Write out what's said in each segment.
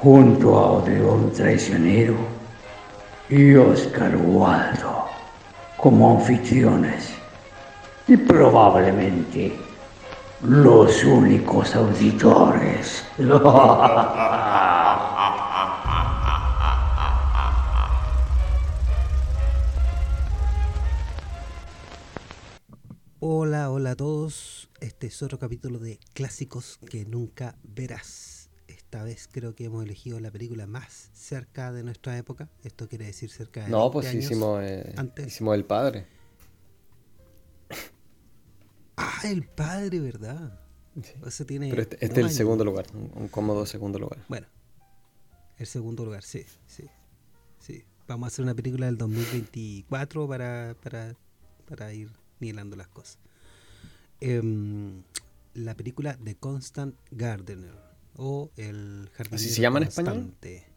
junto a Odeón Traicionero y Oscar Waldo como anfitriones y probablemente los únicos auditores. Hola, hola a todos. Este es otro capítulo de Clásicos que nunca verás esta vez creo que hemos elegido la película más cerca de nuestra época. Esto quiere decir cerca de. No, pues hicimos, eh, hicimos El Padre. Ah, El Padre, ¿verdad? tiene Pero este, este es el segundo lugar, un, cómodo segundo lugar. Bueno, el segundo lugar, sí, sí. sí. Vamos a hacer una película del 2024 para, para, para ir nivelando las cosas. Em, la película de Constant Gardener o el jardinero ¿Así se llama en español?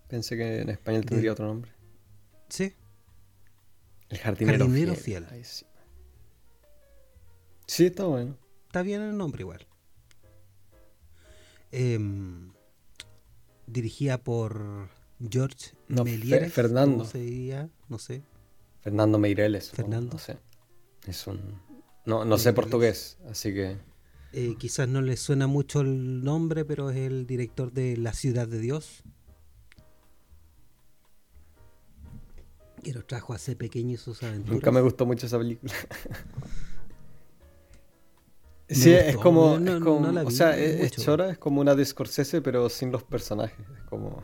Pensé que en español tendría otro nombre. Sí. El jardinero, fiel. sí. está bueno. Está bien el nombre igual. Em, dirigida por George no, Fernando. No sé. Fernando Meireles. Fernando. No, sé. Es un... No, no sé portugués, así que... Eh, quizás no le suena mucho el nombre, pero es el director de La Ciudad de Dios. Que lo trajo hace pequeño sus aventuras. Nunca me gustó mucho esa película. sí, es como, o sea, es, chora, es como una de Scorsese, pero sin los personajes. Es como,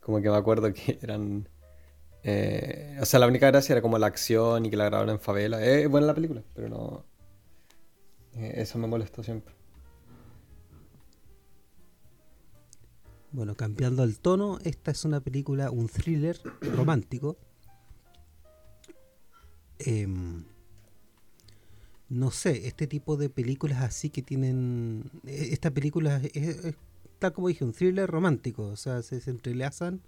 como que me acuerdo que eran... Eh, o sea, la única gracia era como la acción y que la grabaron en favela. Es buena la película, pero no, eso me molestó siempre. Bueno, cambiando el tono, esta es una película, un thriller romántico. Em, no sé, este tipo de películas así que tienen... E, esta película es, como dije, un thriller romántico. O sea, se, entrelazan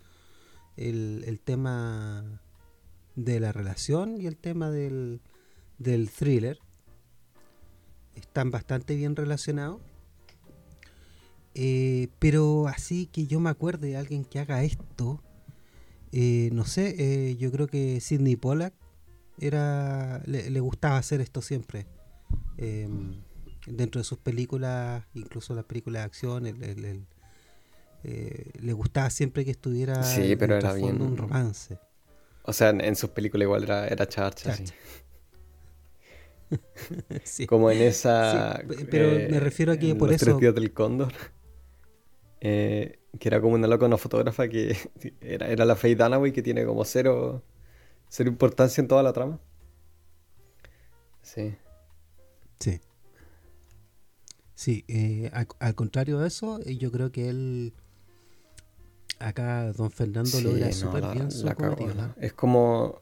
el, el, tema de la relación y el tema del, del thriller están bastante bien relacionados. Eh, pero así que yo me acuerde de alguien que haga esto, eh, no sé, eh, yo creo que Sidney Pollack era, le, gustaba hacer esto siempre. Em, dentro de sus películas, incluso las películas de acción, le gustaba siempre que estuviera sí, pero era bien... un romance. O sea, en, sus películas igual era, era charcha. Como en esa. pero me eh, refiero a que por los eso. Tres días del cóndor. Eh, que era como una loca, una fotógrafa que era, era la Faye Dunaway que tiene como cero, cero importancia en toda la trama. Sí. Sí. Sí, eh, al, contrario de eso, yo creo que él. Acá Don Fernando lo logra súper bien su Es como.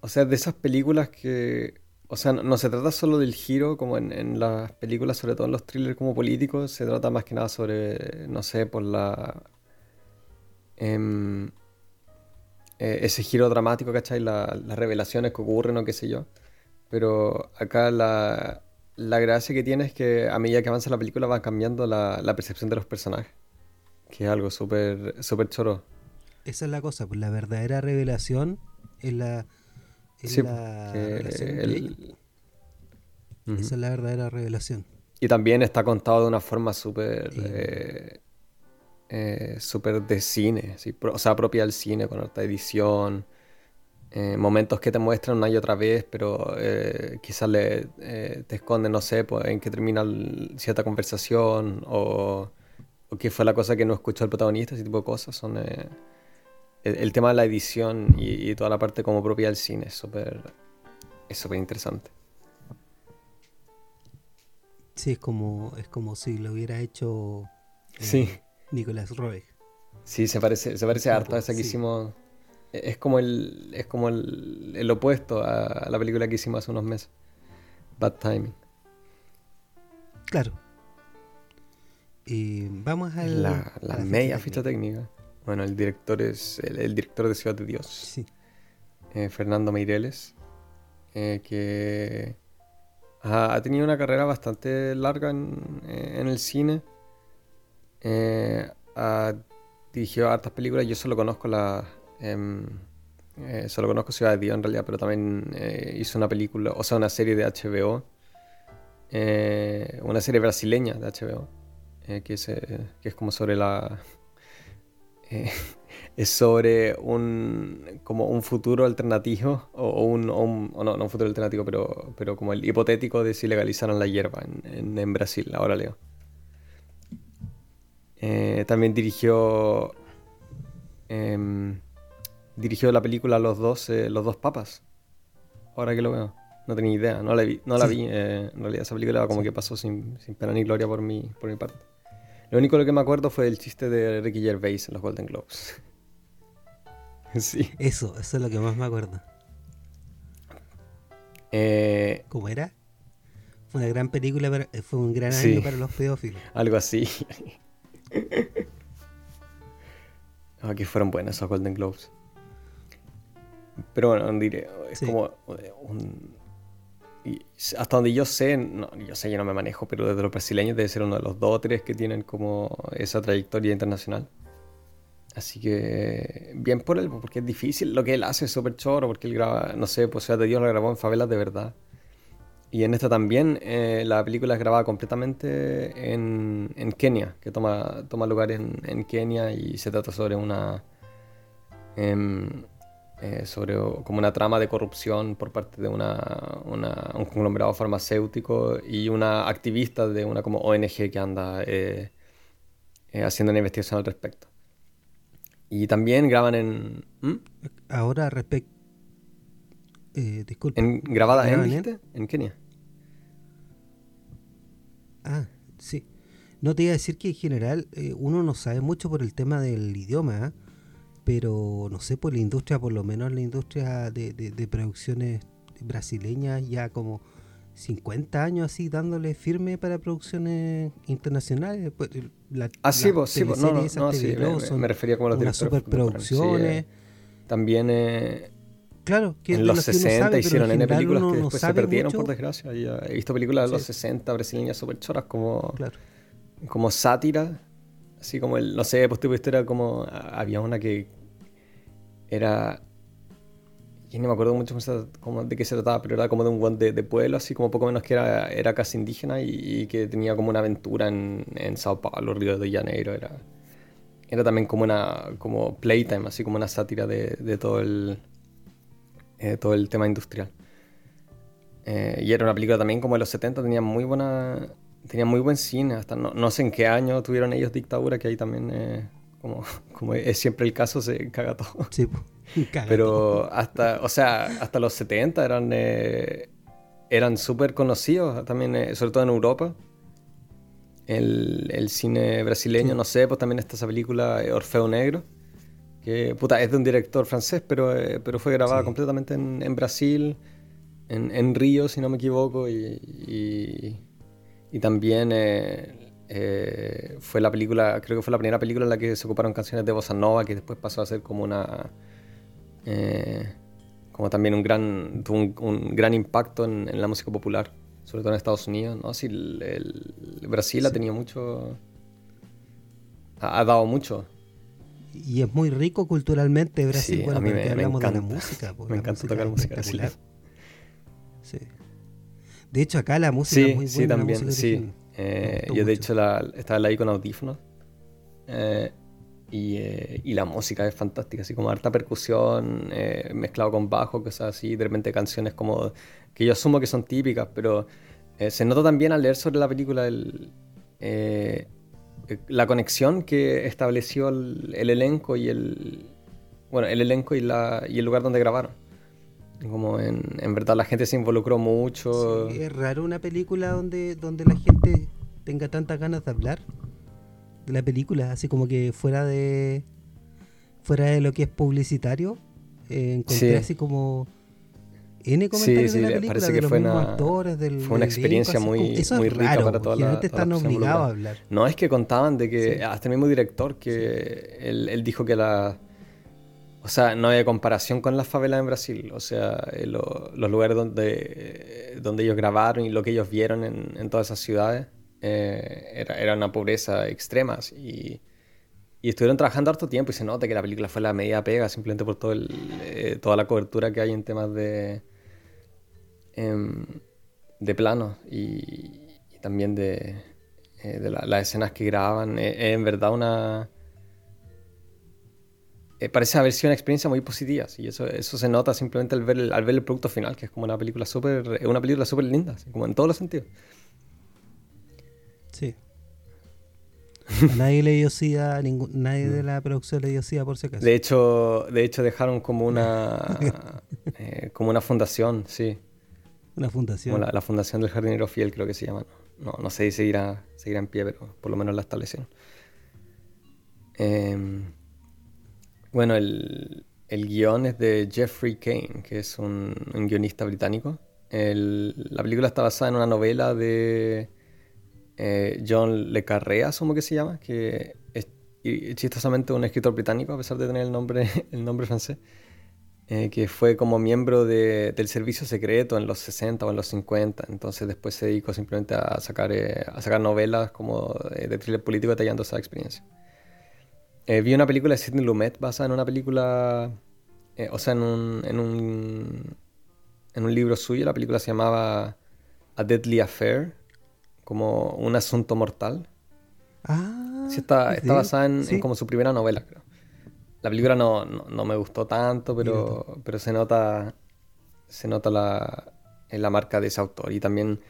O sea, de esas películas que o sea, no, se trata solo del giro como en, las películas, sobre todo en los thrillers como políticos, se trata más que nada sobre, no sé, por la... Em, eh, ese giro dramático, ¿cachai? las revelaciones que ocurren o qué sé yo. Pero acá la, gracia que tiene es que a medida que avanza la película va cambiando la, percepción de los personajes. Que es algo súper súper choro. Esa es la cosa, pues la verdadera revelación es la sí, la Esa es la verdadera revelación. Y también está contado de una forma súper eh, eh, súper de cine, o sea, propia del cine, con alta edición, eh, momentos que te muestran una y otra vez, pero quizás le, te esconden, no sé, pues, en qué termina cierta conversación o, o qué fue la cosa que no escuchó el protagonista, ese tipo de cosas son el, tema de la edición y, toda la parte como propia del cine es súper es súper interesante. Sí, es como, es como si lo hubiera hecho eh, Nicolás Roeg. Sí, se parece, se parece harto a esa que hicimos. Es como el. Es como el, opuesto a la película que hicimos hace unos meses. Bad Timing. Claro. Y vamos a la, la, media ficha técnica. Bueno, el director es el, director de Ciudad de Dios. Sí. Eh, Fernando Meireles. Eh, que ha, tenido una carrera bastante larga en, eh, el cine. ha dirigido hartas películas. Yo solo conozco la. Em, solo conozco Ciudad de Dios en realidad, pero también hizo una película, o sea, una serie de HBO. una serie brasileña de HBO. que, es, que es como sobre la eh, es sobre un como un futuro alternativo o, un, no, no un futuro alternativo pero, pero como el hipotético de si legalizaron la hierba en, Brasil ahora leo. Eh, también dirigió em, dirigió la película Los dos eh, los dos papas. Ahora que lo veo no tenía idea no la vi no la vi en realidad esa película como que pasó sin, sin pena ni gloria por mi por mi parte lo único lo que me acuerdo fue el chiste de Ricky Gervais en los Golden Globes. sí. Eso, eso es lo que más me acuerdo. Eh, ¿Cómo era? Fue una gran película, pero fue un gran año para los pedófilos. Algo así. Aquí fueron buenos esos Golden Globes. Pero bueno, diré, es como un, hasta donde yo sé, no, yo sé, yo no me manejo, pero desde los brasileños debe ser uno de los dos o tres que tienen como esa trayectoria internacional. Así que bien por él, porque es difícil. Lo que él hace es súper choro, porque él graba, no sé, pues de Dios lo grabó en favelas de verdad. Y en esta también, eh, la película es grabada completamente en, en Kenia, que toma, toma lugar en, en, Kenia y se trata sobre una... Em, eh, sobre como una trama de corrupción por parte de una, un conglomerado farmacéutico y una activista de una como ONG que anda eh, eh, haciendo una investigación al respecto. Y también graban en... ¿Mm? Ahora respecto... disculpe. En, ¿Grabada en, en Kenia? Ah, sí. No te iba a decir que en general uno no sabe mucho por el tema del idioma, pero no sé, por la industria, por lo menos la industria de, de, producciones brasileñas, ya como 50 años así dándole firme para producciones internacionales. Pues, la, ah, sí, pues, sí, pues, no, no, no sí, me, me, refería como a unas superproducciones. Sí, eh, también eh, claro, que en los 60 hicieron N películas que después se perdieron por desgracia. he visto películas de los 60 brasileñas súper choras como, claro. como sátira Así como el, no sé, pues tipo era como, había una que era, y no me acuerdo mucho de qué se trataba, pero era como de un guante de, pueblo, así como poco menos que era, era casi indígena y, que tenía como una aventura en, en Sao Paulo, Río de Janeiro, era, era también como una, como playtime, así como una sátira de, de todo el, eh, todo el tema industrial. Eh, y era una película también como de los 70, tenía muy buena tenía muy buen cine, hasta no, sé en qué año tuvieron ellos dictadura, que ahí también, eh, como, como es siempre el caso, se caga todo. Sí, Pero hasta, o sea, hasta los 70 eran, eh, eran súper conocidos, también, eh, sobre todo en Europa. El, cine brasileño, no sé, pues también está esa película Orfeo Negro, que puta, es de un director francés, pero, pero fue grabada completamente en, Brasil, en, en, Río, si no me equivoco, y y también eh, fue la película, creo que fue la primera película en la que se ocuparon canciones de bossa nova, que después pasó a ser como una... Eh, como también un gran, tuvo un, gran impacto en, la música popular, sobre todo en Estados Unidos, ¿no? Sí, el, Brasil ha tenido mucho... Ha, dado mucho. Y es muy rico culturalmente Brasil, sí, a mí me, hablamos encanta, de la música. me encanta tocar música brasileña. Sí. De hecho, acá la música es muy buena. Sí, también, sí. Eh, yo, de hecho, la, estaba ahí con audífonos. Eh, y, eh, y, la música es fantástica, así como harta percusión, mezclado con bajo, cosas así. De repente, canciones como. que yo asumo que son típicas, pero se nota también al leer sobre la película el, la conexión que estableció el, el, elenco y el. Bueno, el elenco y, la, y el lugar donde grabaron. Como en, en verdad la gente se involucró mucho. es raro una película donde, donde la gente tenga tantas ganas de hablar de la película, así como que fuera de, fuera de lo que es publicitario, eh, encontré así como N comentarios de la película parece de que fue una, actores, fue una experiencia muy, muy rica para toda la, están obligados a hablar. No, es que contaban de que hasta el mismo director que él, dijo que la... O sea, no había comparación con las favelas en Brasil. O sea, eh, los lugares donde, donde ellos grabaron y lo que ellos vieron en, todas esas ciudades eh, era, una pobreza extrema. Y, y estuvieron trabajando harto tiempo y se nota que la película fue la media pega simplemente por todo el, eh, toda la cobertura que hay en temas de, em, de planos y, también de, eh, de las escenas que grababan. Es en verdad una... parece haber sido una experiencia muy positiva y eso, eso se nota simplemente al ver, el, al ver el producto final, que es como una película súper una película súper linda, como en todos los sentidos. Sí. nadie le dio SIDA, ningún, nadie de la producción le dio SIDA por si acaso. De hecho, de hecho dejaron como una eh, como una fundación, sí. Una fundación. la, Fundación del Jardinero Fiel, creo que se llama. No, no sé si seguirá, seguirá en pie, pero por lo menos la establecieron. Em, bueno, el, el, guion es de Jeffrey Kane, que es un, guionista británico. la película está basada en una novela de eh, John Le Carré, asumo que se llama, que es chistosamente un escritor británico, a pesar de tener el nombre, el nombre francés, eh, que fue como miembro del servicio secreto en los 60 o en los 50, entonces después se dedicó simplemente a sacar, eh, a sacar novelas como de thriller político detallando esa experiencia. Vi una película de Sidney Lumet basada en una película, o sea, en un, en, un, en un libro suyo, la película se llamaba A Deadly Affair, como un asunto mortal. Ah. Sí, está, está basada en, como su primera novela, creo. La película no, no, me gustó tanto, pero, pero se nota, se nota la, en la marca de ese autor. Y también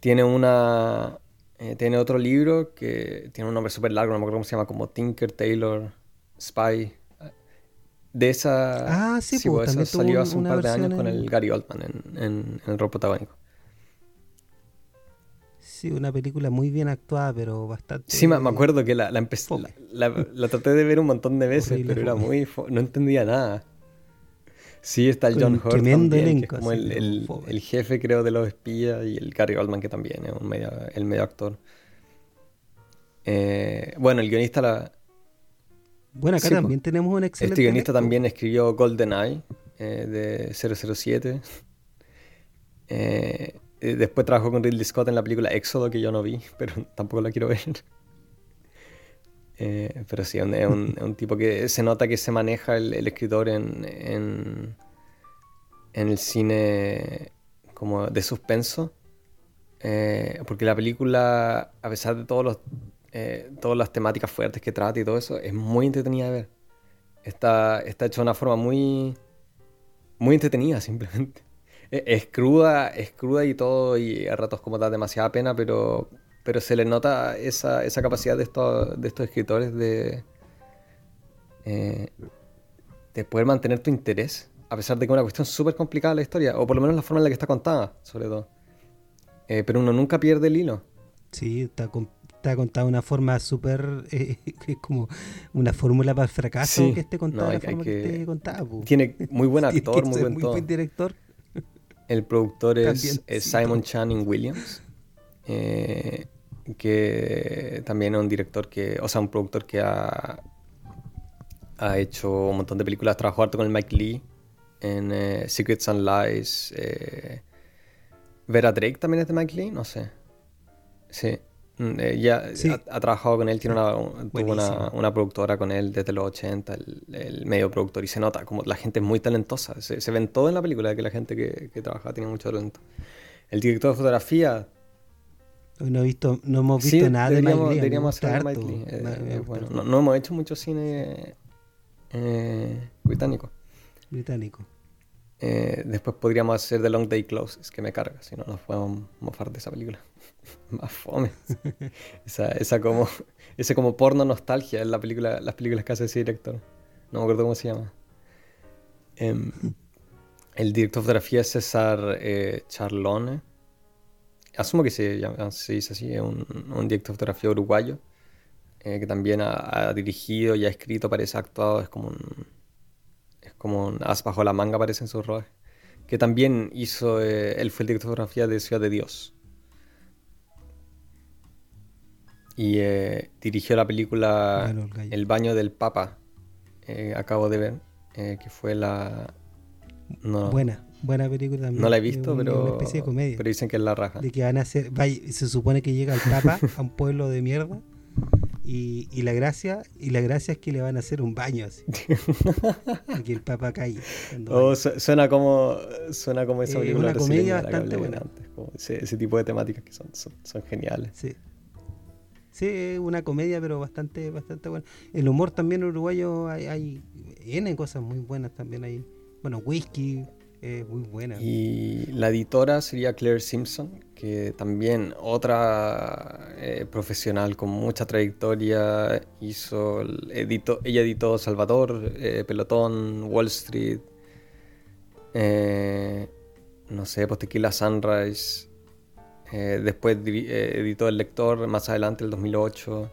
tiene una eh, tiene otro libro que tiene un nombre súper largo, no me acuerdo cómo se llama, como Tinker Taylor Spy. De esa. Ah, sí, pues, eso salió hace un par de años con el Gary Oldman en, en, el rol protagónico. Sí, una película muy bien actuada, pero bastante. Sí, me acuerdo que la, la empecé. La, traté de ver un montón de veces, pero era muy. No entendía nada. Sí, está el John Hurt también, que es como el, el, jefe, creo, de los espías, y el Gary Oldman, que también es un medio, el medio actor. Eh, bueno, el guionista la. Bueno, acá también tenemos un excelente. Este guionista también escribió GoldenEye eh, de 007. Eh, eh, después trabajó con Ridley Scott en la película Éxodo, que yo no vi, pero tampoco la quiero ver. Eh, pero sí, es un, tipo que se nota que se maneja el, escritor en, en, el cine como de suspenso. Eh, porque la película, a pesar de todos los, todas las temáticas fuertes que trata y todo eso, es muy entretenida de ver. Está, está hecha de una forma muy, muy entretenida simplemente. Es cruda, es cruda y todo, y a ratos como da demasiada pena, pero, pero se le nota esa, esa capacidad de estos, de estos escritores de, eh, de poder mantener tu interés, a pesar de que es una cuestión súper complicada la historia, o por lo menos la forma en la que está contada, sobre todo. Eh, pero uno nunca pierde el hilo. Sí, está, está contada de una forma súper. Eh, es como una fórmula para el fracaso que esté contada la forma que, esté contada. Tiene muy buen actor, muy buen muy buen director. El productor es, Simon Channing Williams, eh, que también es un director que, o sea, un productor que ha, ha hecho un montón de películas, trabajó harto con el Mike Lee en eh, Secrets and Lies. Eh, Vera Drake también es de Mike Lee, no sé. Sí. Mm, eh, ya ha, trabajado con él, tiene una, tuvo una, productora con él desde los 80, el, medio productor, y se nota como la gente es muy talentosa. Se, se ven todo en la película que la gente que, que trabaja tiene mucho talento. El director de fotografía. No, he visto, no hemos visto nada de Mike Deberíamos hacer Mike Lee. Eh, bueno, no, no, hemos hecho mucho cine eh, británico. Británico. Eh, después podríamos hacer The Long Day Closes, que me carga, si no nos podemos mofar de esa película. Más fome. esa, esa, como, ese como porno nostalgia en la película, las películas que hace ese director. No me acuerdo cómo se llama. Em, el director de fotografía es César eh, Charlone. Asumo que se, llama, se dice así, es un, un director de fotografía uruguayo. que también ha, dirigido y ha escrito, parece ha actuado, es como un, es como un as bajo la manga, parece en sus rodajes. Que también hizo, él fue el director de fotografía de Ciudad de Dios. Y dirigió la película El baño del Papa, acabo de ver, que fue la... Buena, buena película también. No la he visto, pero, especie de comedia. pero dicen que es la raja. De que van a hacer, se supone que llega el Papa a un pueblo de mierda y, y, la gracia y la gracia es que le van a hacer un baño así. y que el Papa cae. Oh, suena como suena como esa película una comedia bastante buena. ese, tipo de temáticas que son, son, son geniales. Sí. Sí, una comedia, pero bastante, bastante buena. El humor también uruguayo hay, hay N cosas muy buenas también ahí. Bueno, whisky, es muy buena. Y la editora sería Claire Simpson, que también otra eh, profesional con mucha trayectoria, hizo, editó, ella editó Salvador, eh, Pelotón, Wall Street, eh, no sé, pues Tequila Sunrise, después editó El Lector más adelante, el 2008.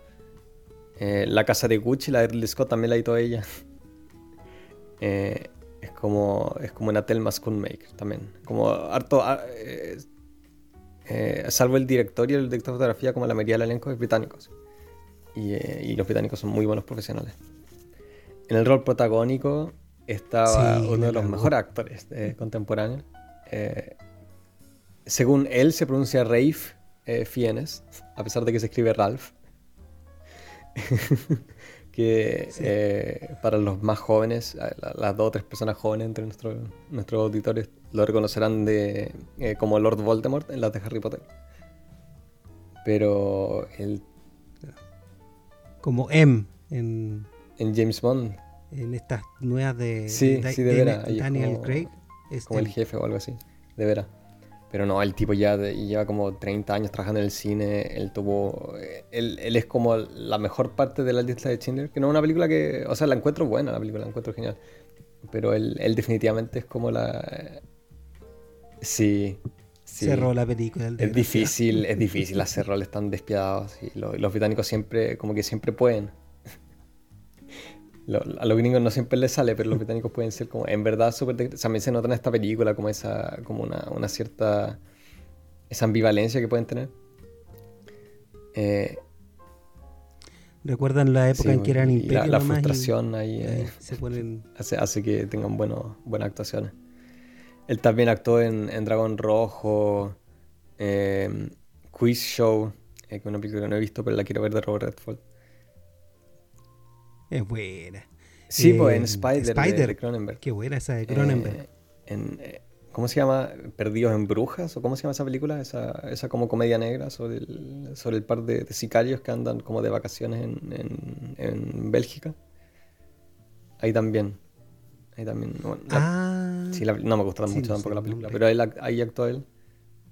la Casa de Gucci, la de Scott, también la editó ella. Es como, es como una Telma Schoonmaker también. Como harto. Ah, eh, eh, salvo el director y el director de fotografía, como la mayoría del elenco es británicos. Y, eh, y, los británicos son muy buenos profesionales. En el rol protagónico estaba uno de los mejores actores contemporáneos. según él, se pronuncia Rafe Fiennes, a pesar de que se escribe Ralph. que eh, para los más jóvenes, eh, las dos o tres personas jóvenes entre nuestros nuestros auditores lo reconocerán de, eh, como Lord Voldemort en las de Harry Potter. Pero el... Como M en... En James Bond. En estas nuevas de, sí, sí, de, Daniel Craig. Es como el jefe o algo así, de veras. Pero no, el tipo ya lleva como 30 años trabajando en el cine. Él tuvo. Él, él, es como la mejor parte de la lista de Schindler. Que no es una película que. O sea, la encuentro buena, la película, la encuentro genial. Pero él, él definitivamente es como la. Sí. sí. Cerró la película. Es difícil, es difícil hacer roles tan despiadados. Y los británicos siempre, como que siempre pueden a los gringos no siempre les sale, pero los británicos pueden ser como, en verdad, súper... También se nota en esta película como esa, como una, cierta, esa ambivalencia que pueden tener. Eh, ¿Recuerdan la época en que eran imperio La, la frustración ahí eh, hace, que tengan buenas actuaciones. Él también actuó en, Dragón Rojo, eh, Quiz Show, que es una película que no he visto, pero la quiero ver de Robert Redford. Es buena. Sí, pues en eh, Spider, De, Cronenberg. Qué buena esa de Cronenberg. Eh, en, eh, ¿Cómo se llama? ¿Perdidos en Brujas? ¿O cómo se llama esa película? Esa, esa como comedia negra sobre el, sobre el par de, sicarios que andan como de vacaciones en, en, Bélgica. Ahí también. Ahí también. ah, sí, no me gustó mucho tampoco la película, pero ahí, ahí actuó él.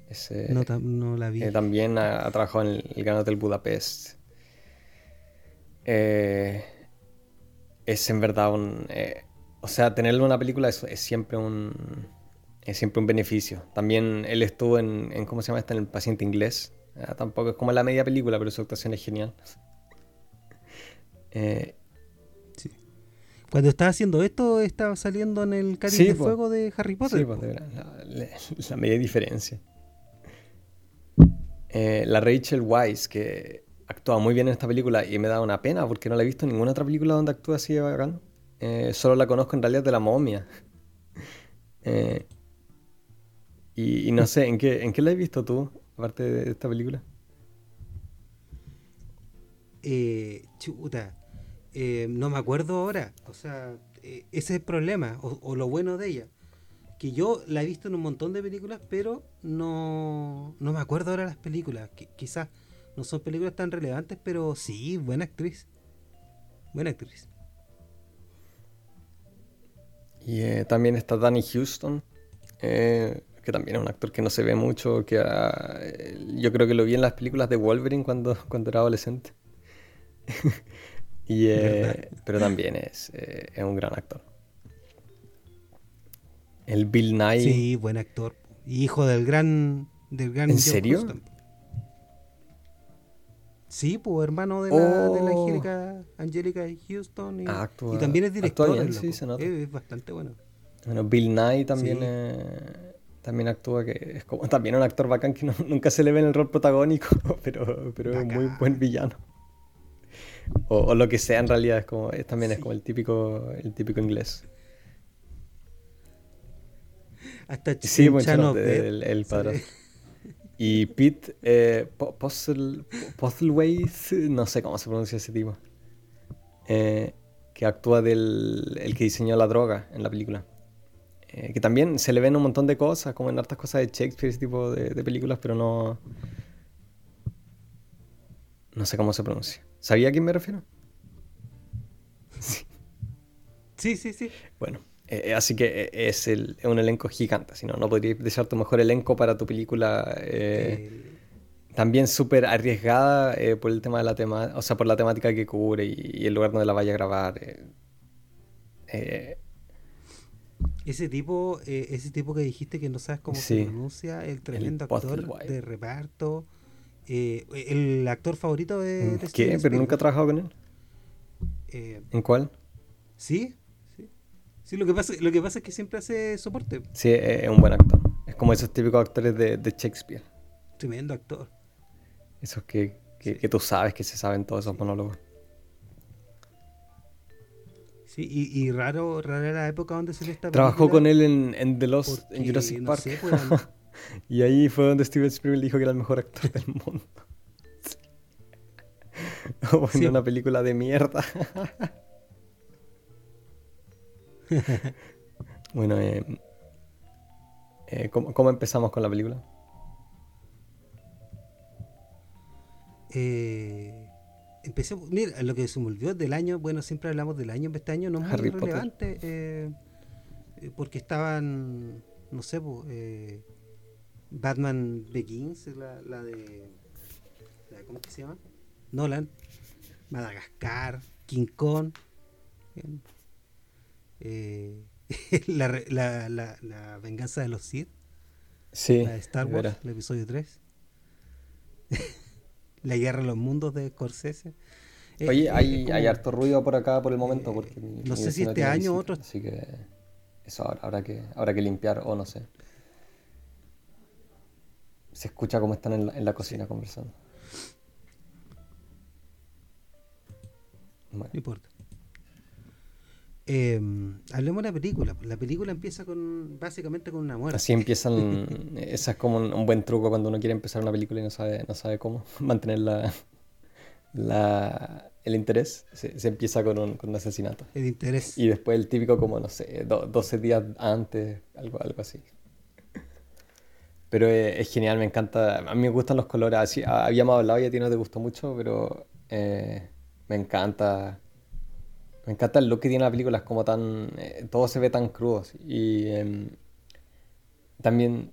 Ese, no, no, la vi. también ha, trabajado en el, el Gran Hotel Budapest. Eh, es en verdad un... Eh, o sea, tenerlo en una película es, siempre un... Es siempre un beneficio. También él estuvo en, ¿cómo se llama esta? En El paciente inglés. Ah, tampoco es como la media película, pero su actuación es genial. Eh, sí. Cuando estaba haciendo esto, estaba saliendo en el Cáliz de Fuego de Harry Potter. Sí, pues, la, media diferencia. Eh, la Rachel Weisz, que actúa muy bien en esta película y me da una pena porque no la he visto en ninguna otra película donde actúa así de bacán. Eh, solo la conozco en realidad de la momia. Eh, y, no sé, ¿en qué, ¿en qué la has visto tú, aparte de esta película? Eh, chuta, no me acuerdo ahora. O sea, ese es el problema, o, lo bueno de ella. Que yo la he visto en un montón de películas, pero no, no me acuerdo ahora las películas. quizás no son películas tan relevantes, pero sí, buena actriz. Buena actriz. Y eh, también está Danny Houston, eh, que también es un actor que no se ve mucho, que ah, yo creo que lo vi en las películas de Wolverine cuando, cuando era adolescente. y, eh, pero también es, es, un gran actor. El Bill Nye. Sí, buen actor. Hijo del gran, del gran ¿En serio? Sí, pues hermano de la, de la oh. Angélica, Angélica Houston. Y, ah, y también es director. sí, se nota. Es, bastante bueno. Bueno, Bill Nye también, también actúa, que es como también un actor bacán que nunca se le ve en el rol protagónico, pero, pero es muy buen villano. O, lo que sea en realidad, es como, también es como el típico, el típico inglés. Hasta sí, bueno, el, el padre. Y Pete eh, no sé cómo se pronuncia ese tipo, eh, que actúa del el que diseñó la droga en la película. Eh, que también se le ven un montón de cosas, como en hartas cosas de Shakespeare, ese tipo de, películas, pero no. No sé cómo se pronuncia. ¿Sabía a quién me refiero? Sí, sí, sí. Bueno. Eh, así que eh, es, el, un elenco gigante, si no, no podrías desear tu mejor elenco para tu película. Eh, también súper arriesgada por el tema de la tema, o sea, por la temática que cubre y, el lugar donde la vaya a grabar. ese tipo, ese tipo que dijiste que no sabes cómo se pronuncia, el tremendo actor de reparto, el actor favorito de, de ¿Qué? ¿Pero nunca ha trabajado con él? ¿En cuál? Sí, Sí, lo que pasa, lo que pasa es que siempre hace soporte. Sí, es un buen actor. Es como esos típicos actores de, Shakespeare. Tremendo actor. Esos que, que, tú sabes que se saben todos esos monólogos. Sí, y, y raro, rara la época donde se le estaba. Trabajó con él en, en The Lost, en Jurassic Park. Pues, y ahí fue donde Steven Spielberg dijo que era el mejor actor del mundo. o en una película de mierda. bueno, eh, eh, ¿cómo, empezamos con la película? Eh, empecemos, mira, lo que se me olvidó del año, bueno, siempre hablamos del año, este año no es muy relevante, eh, porque estaban, no sé, Batman Begins, la, la de, ¿cómo que se llama? Nolan, Madagascar, King Kong. Eh, la, la, la, venganza de los Sith. Sí. La de Star Wars, el episodio 3. la guerra de los mundos de Scorsese. Eh, Oye, hay, hay, harto ruido por acá por el momento. porque no sé si este año o otro. Así que eso habrá que, habrá que limpiar o no sé. Se escucha cómo están en la, en la cocina conversando. No importa. Eh, hablemos de la película. La película empieza con básicamente con una muerte. Así empiezan. esa es como un, buen truco cuando uno quiere empezar una película y no sabe, no sabe cómo mantener la, el interés. Se, empieza con un, con un, asesinato. El interés. Y después el típico, como no sé, 12 días antes, algo, algo así. Pero es, genial, me encanta. A mí me gustan los colores. Así, habíamos hablado y a ti no te gustó mucho, pero eh, me encanta me encanta el look que tiene la película, es como tan. Eh, todo se ve tan crudo. Y em, también.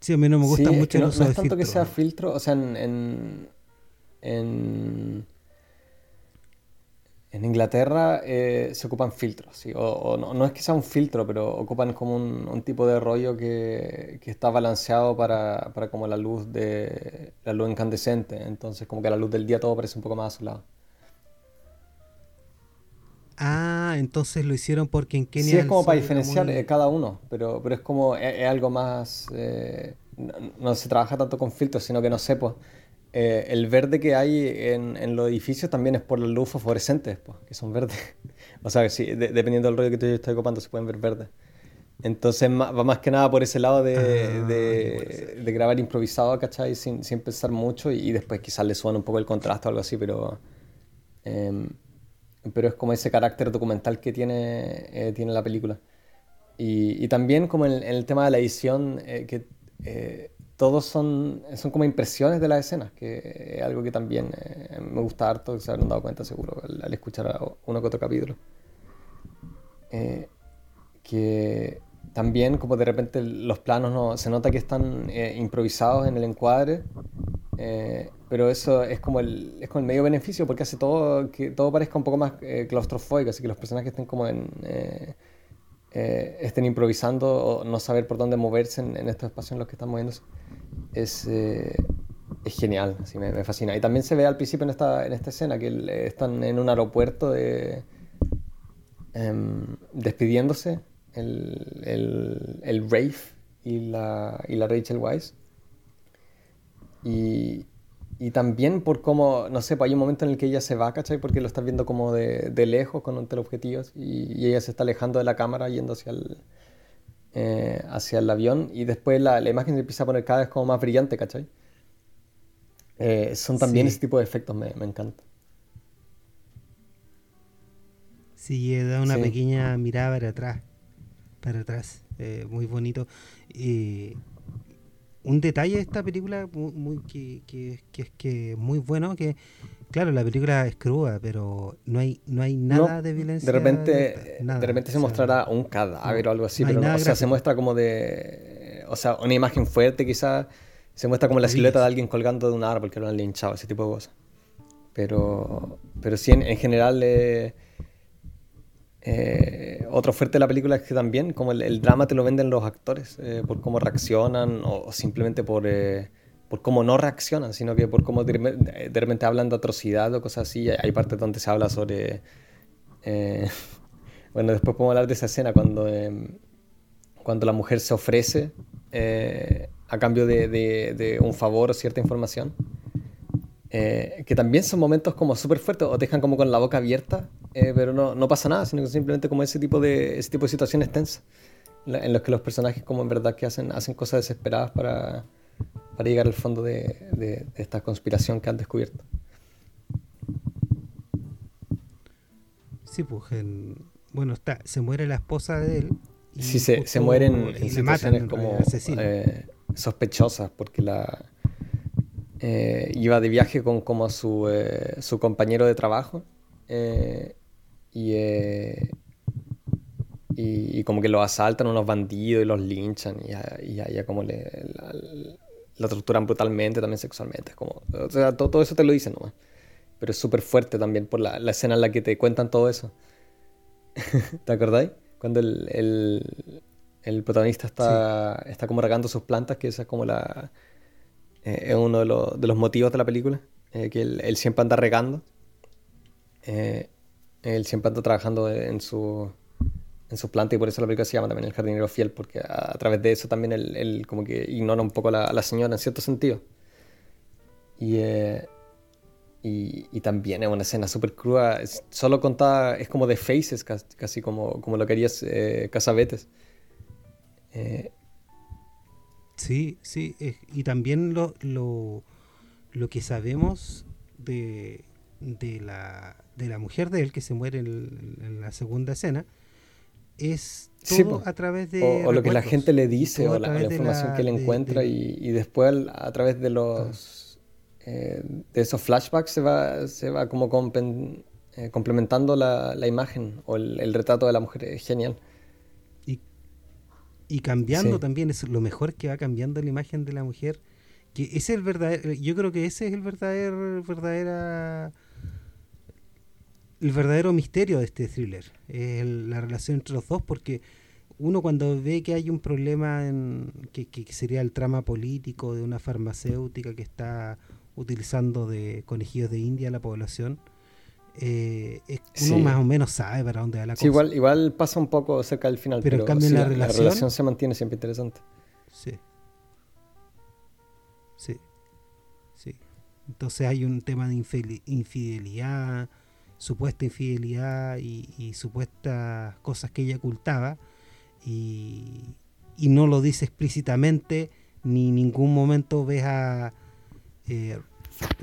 Sí, a mí no me gusta mucho no, no es tanto que sea filtro, o sea, en. En, en, Inglaterra eh, se ocupan filtros, ¿sí? o, no, es que sea un filtro, pero ocupan como un, tipo de rollo que, que está balanceado para, para, como la luz de la luz incandescente, entonces como que la luz del día todo parece un poco más azulado. Ah, entonces lo hicieron porque en Kenia. Sí, es como para diferenciar eh, cada uno, pero, pero es como es, algo más. Eh, no, se trabaja tanto con filtros, sino que no sé, pues. Eh, el verde que hay en, los edificios también es por las luces fosforescentes, pues, que son verdes. o sea, sí, dependiendo del rollo que tú estoy ocupando, se pueden ver verdes. Entonces va más que nada por ese lado de, ah, de, grabar improvisado, ¿cachai? Sin, sin pensar mucho y, después quizás le suena un poco el contraste o algo así, pero. Em, pero es como ese carácter documental que tiene, eh, tiene la película. Y, también como en, el tema de la edición, eh, que eh, todos son, son como impresiones de las escenas, que es algo que también me gusta harto, que se habrán dado cuenta seguro al, escuchar uno que otro capítulo. que también como de repente los planos no, se nota que están improvisados en el encuadre eh, pero eso es como, el, es como el medio beneficio porque hace todo que todo parezca un poco más eh, claustrofóbico, así que los personajes estén como en, eh, estén improvisando o no saber por dónde moverse en, estos espacios en los que están moviéndose. Es, es genial, así me, fascina. Y también se ve al principio en esta, en esta escena que están en un aeropuerto de, em, despidiéndose el, el, el Rafe y la, y la Rachel Weisz. Y, y también por cómo, no sé, pues hay un momento en el que ella se va, ¿cachai? Porque lo estás viendo como de, de lejos con un teleobjetivo y, y, ella se está alejando de la cámara yendo hacia el, eh, hacia el avión y después la, la, imagen se empieza a poner cada vez como más brillante, ¿cachai? Eh, son también ese tipo de efectos, me, me encanta. Sí, da una pequeña mirada para atrás, para atrás, eh, muy bonito. y un detalle de esta película muy, que, que, que, es que muy bueno, que claro, la película es cruda, pero no hay no hay nada de violencia. De repente, de repente se mostrará un cadáver o algo así, pero no, o sea, se muestra como de, o sea, una imagen fuerte quizás, se muestra como la silueta de alguien colgando de un árbol que lo han linchado, ese tipo de cosas. Pero, pero sí, en, general... Eh, eh, otro fuerte de la película es que también, como el, drama te lo venden los actores, eh, por cómo reaccionan o, simplemente por, eh, por cómo no reaccionan, sino que por cómo de, repente hablan de atrocidad o cosas así. Hay partes donde se habla sobre... bueno, después podemos hablar de esa escena cuando, cuando la mujer se ofrece a cambio de, de un favor o cierta información. Eh, que también son momentos como súper fuertes o te dejan como con la boca abierta, eh, pero no, no, pasa nada, sino que simplemente como ese tipo de, ese tipo de situaciones tensas, en los que los personajes como en verdad que hacen, hacen cosas desesperadas para, para llegar al fondo de, de, esta conspiración que han descubierto. Sí, pues bueno, está, se muere la esposa de él. sí, se, se mueren en situaciones como eh, sospechosas, porque la, eh, iba de viaje con como su, eh, su compañero de trabajo eh, y, y, como que lo asaltan unos bandidos y los linchan y a, como le, la, torturan brutalmente también sexualmente. Como, o sea, todo, todo eso te lo dicen nomás. Pero es súper fuerte también por la, la, escena en la que te cuentan todo eso. ¿Te acordáis? Cuando el, el, el protagonista está, está como regando sus plantas, que esa es como la, eh, es uno de, los, de, los motivos de la película, eh, que él, siempre anda regando. Eh, él siempre anda trabajando en su, en su planta y por eso la película se llama también El jardinero fiel, porque a, través de eso también él, como que ignora un poco a la, señora en cierto sentido. Y, y, también es una escena súper cruda, solo contada, es como de faces, casi, como, como lo querías Casabetes. Sí, sí, y también lo, lo, lo, que sabemos de, de, la, de la mujer de él que se muere en, la segunda escena es todo a través de... O, lo que la gente le dice o la, información que él encuentra y, y, después a través de los... Eh, de esos flashbacks se va, se va como eh, complementando la, la, imagen o el, el retrato de la mujer. Es genial y cambiando también es lo mejor que va cambiando la imagen de la mujer que ese es el verdadero yo creo que ese es el verdadero verdadera el verdadero misterio de este thriller es la relación entre los dos porque uno cuando ve que hay un problema en que, que sería el trama político de una farmacéutica que está utilizando de conejillos de India a la población eh, uno más o menos sabe para dónde va la cosa. igual, igual pasa un poco cerca del final, pero, la, relación, se mantiene siempre interesante. Sí. Sí. Sí. Entonces hay un tema de infidelidad, supuesta infidelidad y, supuestas cosas que ella ocultaba y, y, no lo dice explícitamente ni en ningún momento ves a eh,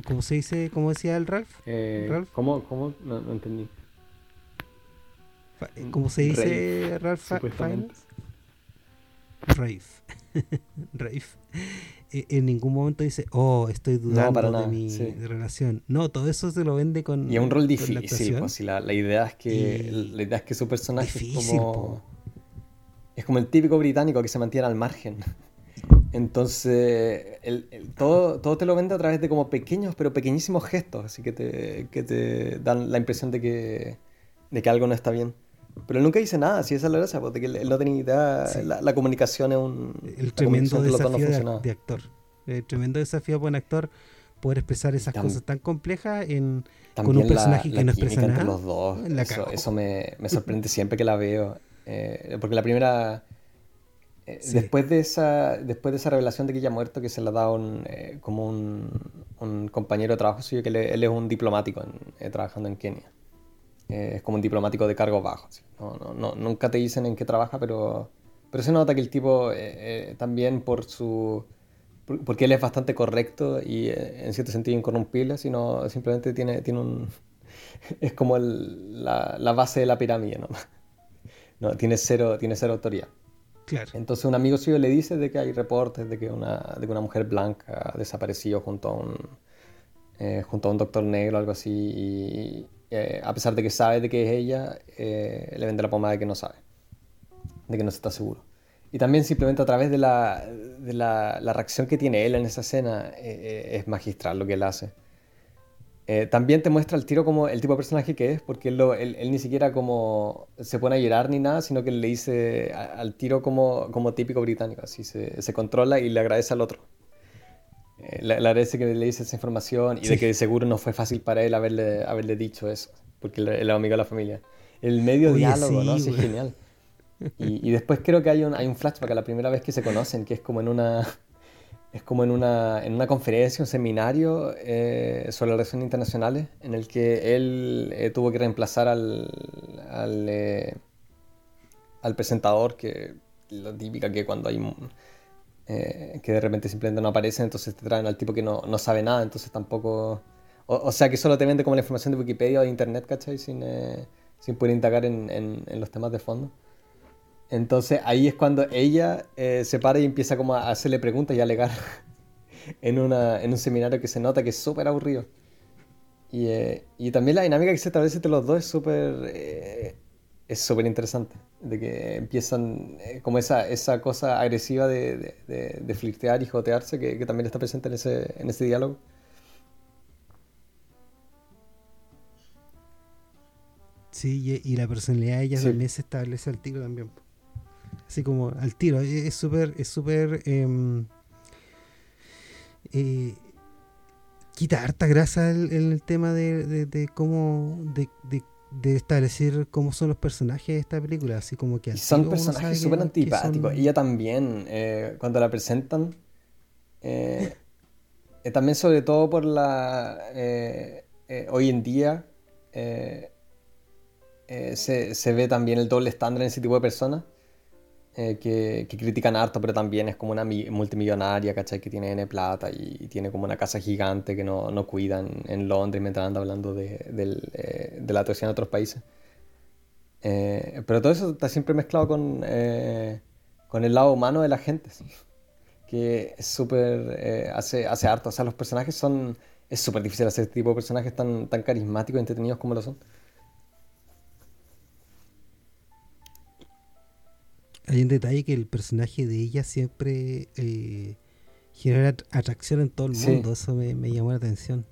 ¿Cómo se dice? ¿Cómo decía el Ralph? Eh, ¿Cómo? ¿Cómo? No, entendí. ¿Cómo se dice Ralph? Supuestamente. Rafe. Eh, en ningún momento dice, oh, estoy dudando de mi relación. No, todo eso se lo vende con. Y es un rol difícil, pues, la, la, idea es que, la idea es que su personaje es como. Es como el típico británico que se mantiene al margen. Entonces, el, todo, todo te lo vende a través de como pequeños, pero pequeñísimos gestos, así que te, que te dan la impresión de que, de que algo no está bien. Pero él nunca dice nada, si esa es la gracia, porque él, no tenía idea, la, comunicación es un... El tremendo desafío de, actor. El tremendo desafío para un actor poder expresar esas cosas tan complejas en, con un personaje que no expresa nada. los dos. eso, me, sorprende siempre que la veo. Eh, porque la primera. Eh, después, de esa, después de esa revelación de que ella ha muerto, que se la da un, eh, como un, compañero de trabajo suyo, que él es un diplomático trabajando en Kenia. es como un diplomático de cargo bajo. No, nunca te dicen en qué trabaja, pero, pero se nota que el tipo también por su porque él es bastante correcto y eh, en cierto sentido incorrumpible, sino simplemente tiene, tiene un... es como la, la, base de la pirámide, ¿no? no tiene, cero, tiene cero autoría. Entonces un amigo suyo le dice de que hay reportes de que una, de que una mujer blanca ha desaparecido junto a un, eh, junto a un doctor negro o algo así, y eh, a pesar de que sabe de que es ella, le vende la pomada de que no sabe, de que no está seguro. Y también simplemente a través de la, de la, la reacción que tiene él en esa escena eh, eh, es magistral lo que él hace. Eh, también te muestra el tiro como el tipo de personaje que es, porque él, él, ni siquiera como se pone a llorar ni nada, sino que le dice al tiro como, como típico británico, así se, se controla y le agradece al otro. le, agradece que le dice esa información y de que de seguro no fue fácil para él haberle, haberle dicho eso, porque él era amigo de la familia. El medio diálogo, ¿no? Sí, es genial. Y, después creo que hay un, hay un flashback a la primera vez que se conocen, que es como en una, es como en una, en una conferencia, un seminario eh, sobre relaciones internacionales, en el que él eh, tuvo que reemplazar al, al, eh, al, presentador, que lo típica que cuando hay... que de repente simplemente no aparece, entonces te traen al tipo que no, no sabe nada, entonces tampoco... O, sea, que solo te vende como la información de Wikipedia o de Internet, ¿cachai? Sin, sin poder indagar en, en los temas de fondo. Entonces ahí es cuando ella eh, se para y empieza como a hacerle preguntas y a alegar en, una, en un seminario que se nota que es súper aburrido. Y, eh, y, también la dinámica que se establece entre los dos es súper eh, es súper interesante. De que empiezan como esa, esa cosa agresiva de, de, de, flirtear y jotearse que, que, también está presente en ese, en ese diálogo. Sí, y, la personalidad de ella también se establece al tiro también. Así como al tiro. Es súper, es súper... Em, eh, quita harta grasa en el, tema de, de, cómo... De, de, establecer cómo son los personajes de esta película. Así como que... Son personajes súper antipáticos. Ella también, eh, cuando la presentan... Eh, también sobre todo por la... hoy en día... se, se, ve también el doble estándar en ese tipo de personas. Eh, que, critican harto, pero también es como una multimillonaria, ¿cachai? Que tiene N plata y, tiene como una casa gigante que no, no cuidan en Londres mientras anda hablando de, eh, de la atracción de otros países. Eh, pero todo eso está siempre mezclado con, con el lado humano de la gente, que es súper, hace, hace harto. O sea, los personajes son, es súper difícil hacer este tipo de personajes tan, tan carismáticos y entretenidos como lo son. Hay un detalle que el personaje de ella siempre eh, genera atracción en todo el mundo. Eso me, llamó la atención.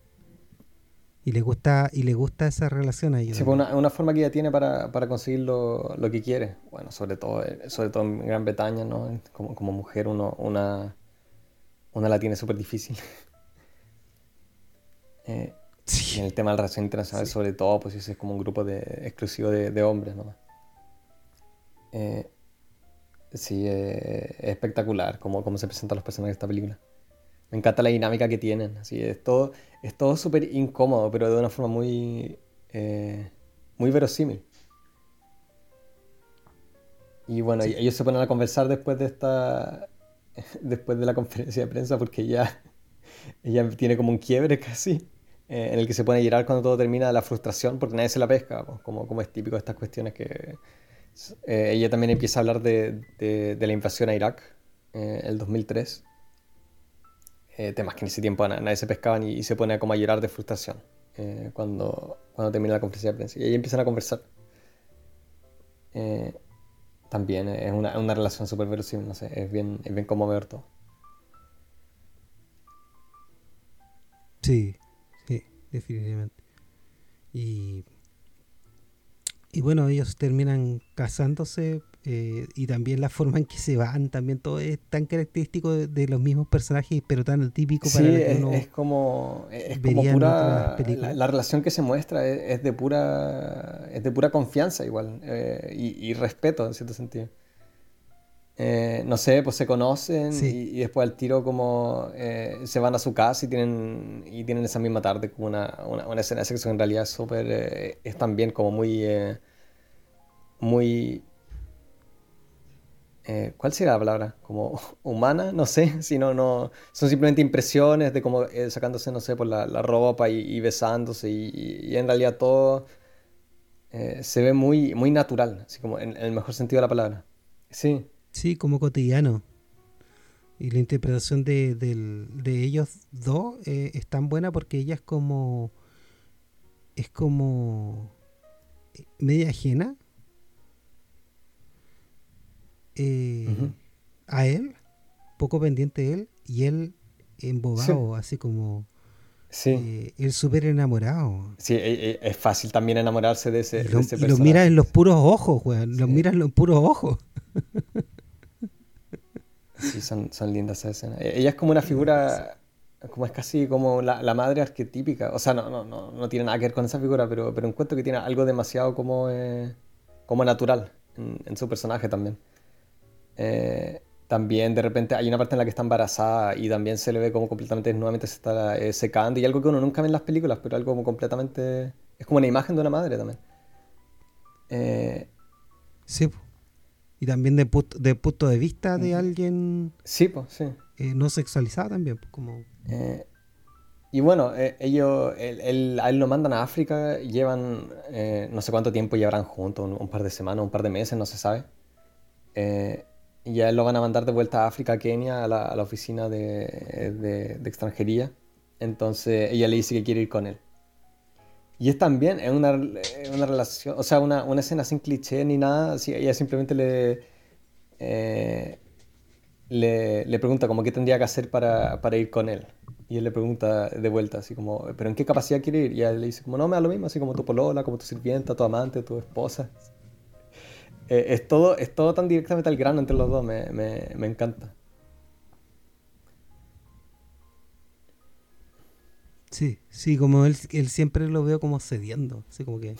Y le gusta, y le gusta esa relación a ella. Sí, pues una, una, forma que ella tiene para, conseguir lo, que quiere. Bueno, sobre todo, eh, sobre todo en Gran Bretaña, ¿no? Como, como mujer uno, una, una la tiene súper difícil. eh, En el tema de la relación internacional, sobre todo, pues es como un grupo de, exclusivo de, de hombres, ¿no? Eh, Sí, es espectacular cómo, cómo se presentan los personajes de esta película. Me encanta la dinámica que tienen. Así, es todo es todo súper incómodo, pero de una forma muy, eh, muy verosímil. Y bueno, ellos se ponen a conversar después de esta después de la conferencia de prensa porque ya ella tiene como un quiebre casi eh, en el que se pone a llorar cuando todo termina de la frustración porque nadie se la pesca, como, como es típico de estas cuestiones que eh, ella también empieza a hablar de, de, la invasión a Irak, eh, el 2003. Eh, temas que en ese tiempo nadie se pescaban y, se pone a como a llorar de frustración cuando, cuando termina la conferencia de prensa. Y ahí empiezan a conversar. también es una, una relación súper verosímil, no sé, es bien, es bien conmovedor todo. Sí, sí, definitivamente. Y y bueno, ellos terminan casándose Eh, y también la forma en que se van, también todo es tan característico de, los mismos personajes, pero tan típico para que es, es como, es como pura, la, relación que se muestra es, de pura es de pura confianza igual eh, y, respeto en cierto sentido. Eh, no sé, pues se conocen y, después al tiro como se van a su casa y tienen, y tienen esa misma tarde como una, una, escena de sexo en realidad es súper, es también como muy, muy eh, ¿cuál sería la palabra? Como humana, no sé, si no, no, son simplemente impresiones de como eh, sacándose, no sé, por la, ropa y, besándose y, en realidad todo eh, se ve muy, muy natural, así como en, el mejor sentido de la palabra. Sí. Sí, como cotidiano. Y la interpretación de, ellos dos es tan buena porque ella es como, es como media ajena eh, a él, poco pendiente de él, y él embobado, así como... Sí. Eh, él súper enamorado. Sí, e, e, es fácil también enamorarse de ese, y lo, mira en los puros ojos, weón. Lo mira en los puros ojos. Sí, son, lindas esas escenas. E, ella es como una figura, como es casi como la, madre arquetípica. O sea, no, no, no, no tiene nada que ver con esa figura, pero, pero encuentro que tiene algo demasiado como, eh, como natural en, su personaje también. Eh, también de repente hay una parte en la que está embarazada y también se le ve como completamente nuevamente se está eh, secando y algo que uno nunca ve en las películas, pero algo como completamente... Es como una imagen de una madre también. Eh, sí, y también de, de punto de vista de alguien... Sí, pues, sí. no sexualizada también, como... y bueno, ellos, él, a él lo mandan a África, llevan, no sé cuánto tiempo llevarán juntos, un, par de semanas, un par de meses, no se sabe. Eh, y ya lo van a mandar de vuelta a África, Kenia, a la, a la oficina de, de, extranjería. Entonces ella le dice que quiere ir con él. Y es también es una, una relación, o sea, una, una, escena sin cliché ni nada. Así, ella simplemente le, eh, le, le, pregunta como qué tendría que hacer para, para, ir con él. Y él le pregunta de vuelta, así como, ¿pero en qué capacidad quiere ir? Y ella le dice, como, no, me da lo mismo, así como tu polola, como tu sirvienta, tu amante, tu esposa. Eh, es, todo, es todo tan directamente al grano entre los dos, me, encanta. Sí, sí, como él, él siempre lo veo como cediendo, así como que...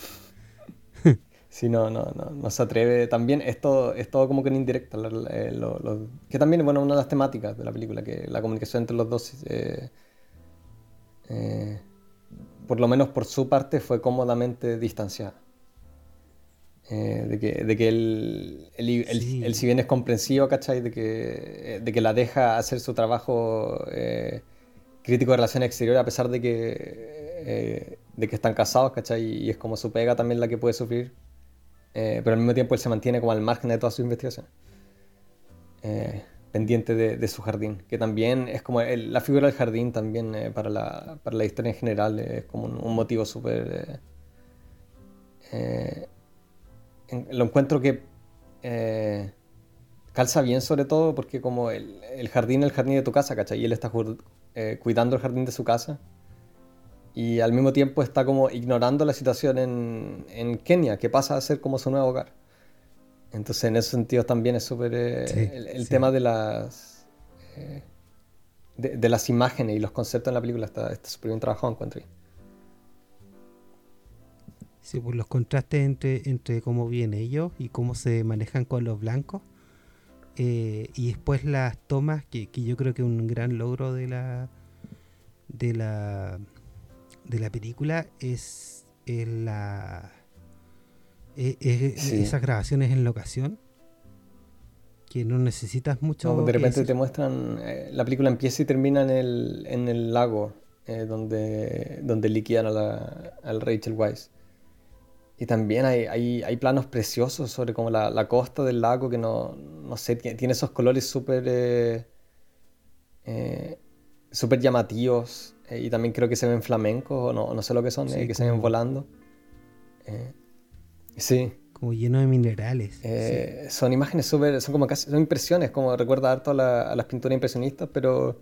sí, no, no, no, no se atreve. También es todo, es todo como que en indirecta, eh, que también es bueno, una de las temáticas de la película, que la comunicación entre los dos, eh, por lo menos por su parte, fue cómodamente distanciada. Eh, de que, de que él, él, si bien es comprensivo, ¿cachai? De que, de que la deja hacer su trabajo eh, crítico de relaciones exteriores a pesar de que, eh, de que están casados, ¿cachai? Y es como su pega también la que puede sufrir. pero al mismo tiempo él se mantiene como al margen de toda su investigación. pendiente de, su jardín, que también es como la figura del jardín también para, la, para la historia en general es como un, motivo súper lo encuentro que eh, calza bien sobre todo porque como el, jardín es el jardín de tu casa, ¿cachai? Y él está eh, cuidando el jardín de su casa y al mismo tiempo está como ignorando la situación en, en, Kenia, que pasa a ser como su nuevo hogar. Entonces en ese sentido también es súper eh, el, tema de las... de, las imágenes y los conceptos en la película está súper bien trabajado, encuentro. Sí, pues los contrastes entre, entre cómo vienen ellos y cómo se manejan con los blancos. Eh, y después las tomas, que, yo creo que un gran logro de la de la de la película es, la e, esas grabaciones en locación que no necesitas mucho de repente te muestran eh, la película empieza y termina en el, en el lago eh, donde donde liquidan a la, al Rachel Weisz y también hay, hay, planos preciosos sobre como la, costa del lago que no, no sé, tiene, esos colores súper eh, eh, super llamativos. Eh, y también creo que se ven flamencos, o no, no sé lo que son, que se ven volando. sí. Como lleno de minerales. Son imágenes súper, son como casi, son impresiones, como recuerda harto a, a las pinturas impresionistas, pero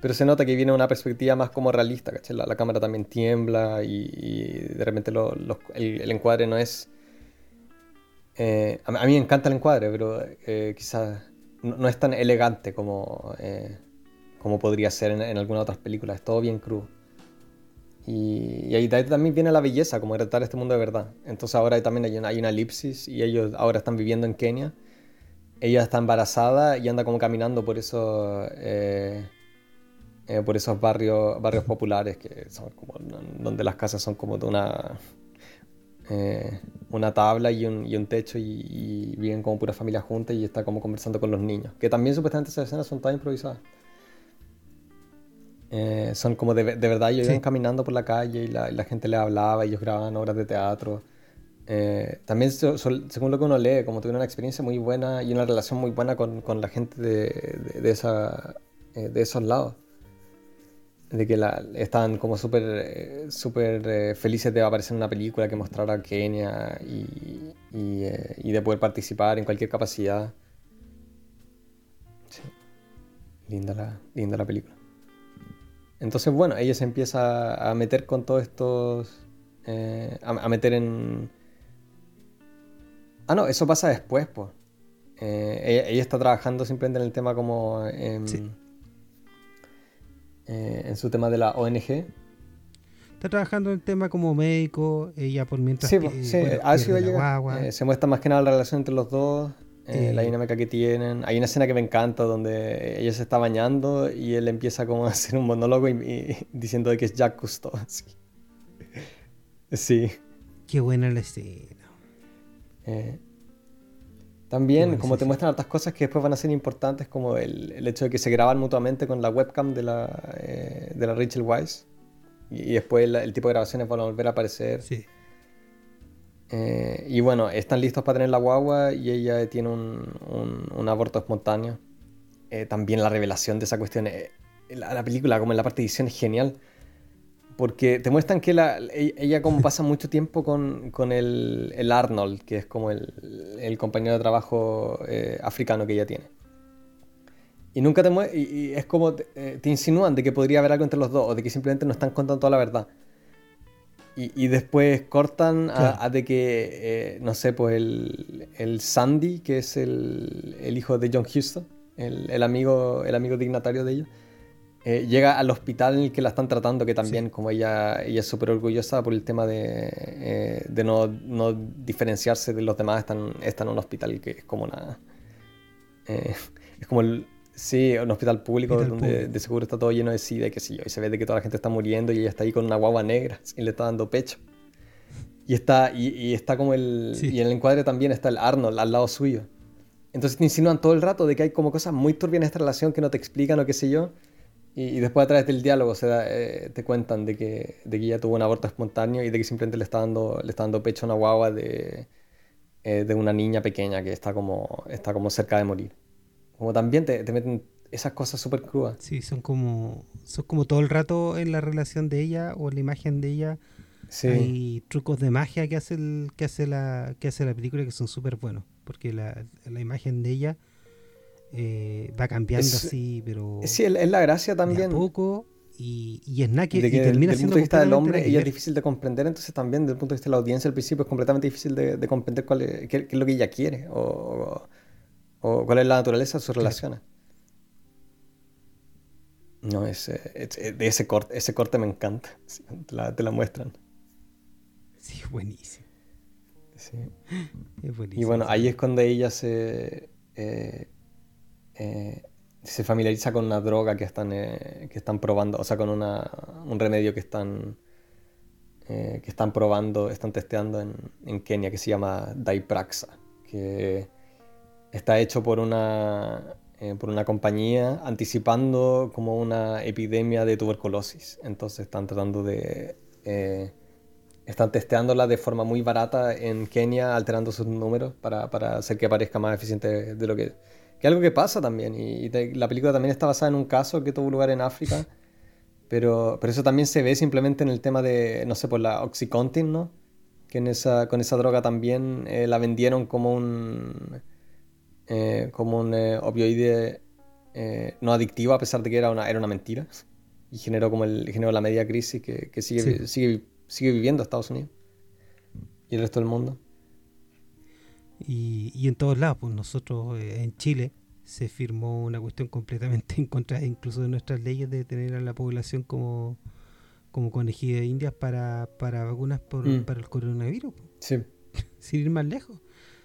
pero se nota que viene una perspectiva más como realista, ¿cachai? La, cámara también tiembla y, de repente el, encuadre no es... Eh, a, mí me encanta el encuadre, pero eh, quizás no, es tan elegante como, como podría ser en, algunas otras películas. Es todo bien crudo. Y, ahí también viene la belleza, como retratar este mundo de verdad. Entonces ahora también hay una, hay una elipsis y ellos ahora están viviendo en Kenia. Ella está embarazada y anda como caminando por esos, eh, por esos barrios, barrios populares que son como donde las casas son como de una, eh, una tabla y un, y un techo y, viven como pura familia juntas y está como conversando con los niños. Que también supuestamente esas escenas son tan improvisadas. Eh, son como de, de verdad, ellos iban caminando por la calle y la, la, gente les hablaba, ellos grababan obras de teatro. Eh, también, según lo que uno lee, como tuvieron una experiencia muy buena y una relación muy buena con, con la gente de, de, esa, eh, de esos lados. De que la, estaban como súper super, felices de aparecer en una película que mostrara Kenia y, y, y de poder participar en cualquier capacidad. Sí. Linda la, linda la película. Entonces, bueno, ella se empieza a meter con todos estos. Eh, a, meter en. Ah, no, eso pasa después, pues. ella, está trabajando simplemente en el tema como. En, eh, en su tema de la ONG. Está trabajando en el tema como médico, ella por mientras. Sí, sí, a eso iba se muestra más que nada la relación entre los dos. Eh, la dinámica que tienen. Hay una escena que me encanta donde ella se está bañando y él empieza como a hacer un monólogo y, diciendo de que es Jack Cousteau. Sí. Qué buena la escena. Eh, también, como te muestran otras cosas que después van a ser importantes, como el, el hecho de que se graban mutuamente con la webcam de la, eh, de la Rachel Weisz. Y, después el tipo de grabaciones van a volver a aparecer. Sí. Eh, y bueno, están listos para tener la guagua y ella tiene un, un, aborto espontáneo. Eh, también la revelación de esa cuestión, la, la, película como en la parte de edición es genial. Porque te muestran que la, e, ella como pasa mucho tiempo con, con el, el, Arnold, que es como el, el compañero de trabajo africano que ella tiene. Y nunca te y, y es como te, te insinúan de que podría haber algo entre los dos o de que simplemente no están contando toda la verdad. Y, después cortan a, de que, eh, no sé, pues el, el, Sandy, que es el, el, hijo de John Houston, el, el, amigo, el amigo dignatario de ellos, eh, llega al hospital en el que la están tratando, que también, como ella, ella es súper orgullosa por el tema de, eh, de no, no, diferenciarse de los demás, están, está en un hospital que es como una... es como el, Sí, un hospital público donde de seguro está todo lleno de sida y qué sé yo. Y se ve de que toda la gente está muriendo y ella está ahí con una guagua negra y le está dando pecho. Y está, y, está como el... Y en el encuadre también está el Arnold al lado suyo. Entonces te insinúan todo el rato de que hay como cosas muy turbias en esta relación que no te explican o qué sé yo. Y, después a través del diálogo se eh, te cuentan de que, de que ella tuvo un aborto espontáneo y de que simplemente le está dando, le está dando pecho a una guagua de, eh, de una niña pequeña que está como, está como cerca de morir. Como también te, meten esas cosas súper crudas. Sí, son como, son como todo el rato en la relación de ella o en la imagen de ella. Sí. Hay trucos de magia que hace, el, que hace, la, que hace la película que son súper buenos. Porque la, la, imagen de ella eh, va cambiando así, pero. Sí, es la gracia también. poco. Y, y es nada que, y termina. Desde el punto de vista del hombre, ella es difícil de comprender. Entonces, también, desde el punto de vista de la audiencia, al principio es completamente difícil de, de comprender cuál es, qué, es lo que ella quiere. o ¿O cuál es la naturaleza de sus relaciones? No, ese, de ese corte, ese corte me encanta. Te la, te la muestran. Sí, buenísimo. Sí. Es buenísimo. Y bueno, ahí es cuando ella se, eh, eh, se familiariza con una droga que están, eh, que están probando, o sea, con una, un remedio que están, que están probando, están testeando en, en Kenia, que se llama Daipraxa, que está hecho por una, eh, por una compañía anticipando como una epidemia de tuberculosis. Entonces están tratando de... Eh, están testeándola de forma muy barata en Kenia, alterando sus números para, para hacer que parezca más eficiente de lo que... Que algo que pasa también. Y, la película también está basada en un caso que tuvo lugar en África. Pero, pero eso también se ve simplemente en el tema de, no sé, por la Oxycontin, ¿no? Que en esa, con esa droga también eh, la vendieron como un eh, como un eh, opioide no adictivo, a pesar de que era una, era una mentira. Y generó como el, generó la media crisis que, que sigue, sigue, sigue viviendo Estados Unidos y el resto del mundo. Y, y en todos lados, pues nosotros eh, en Chile se firmó una cuestión completamente en contra incluso de nuestras leyes de tener a la población como, como de indias para, para vacunas por, Mm. para el coronavirus, Sí. sin ir más lejos.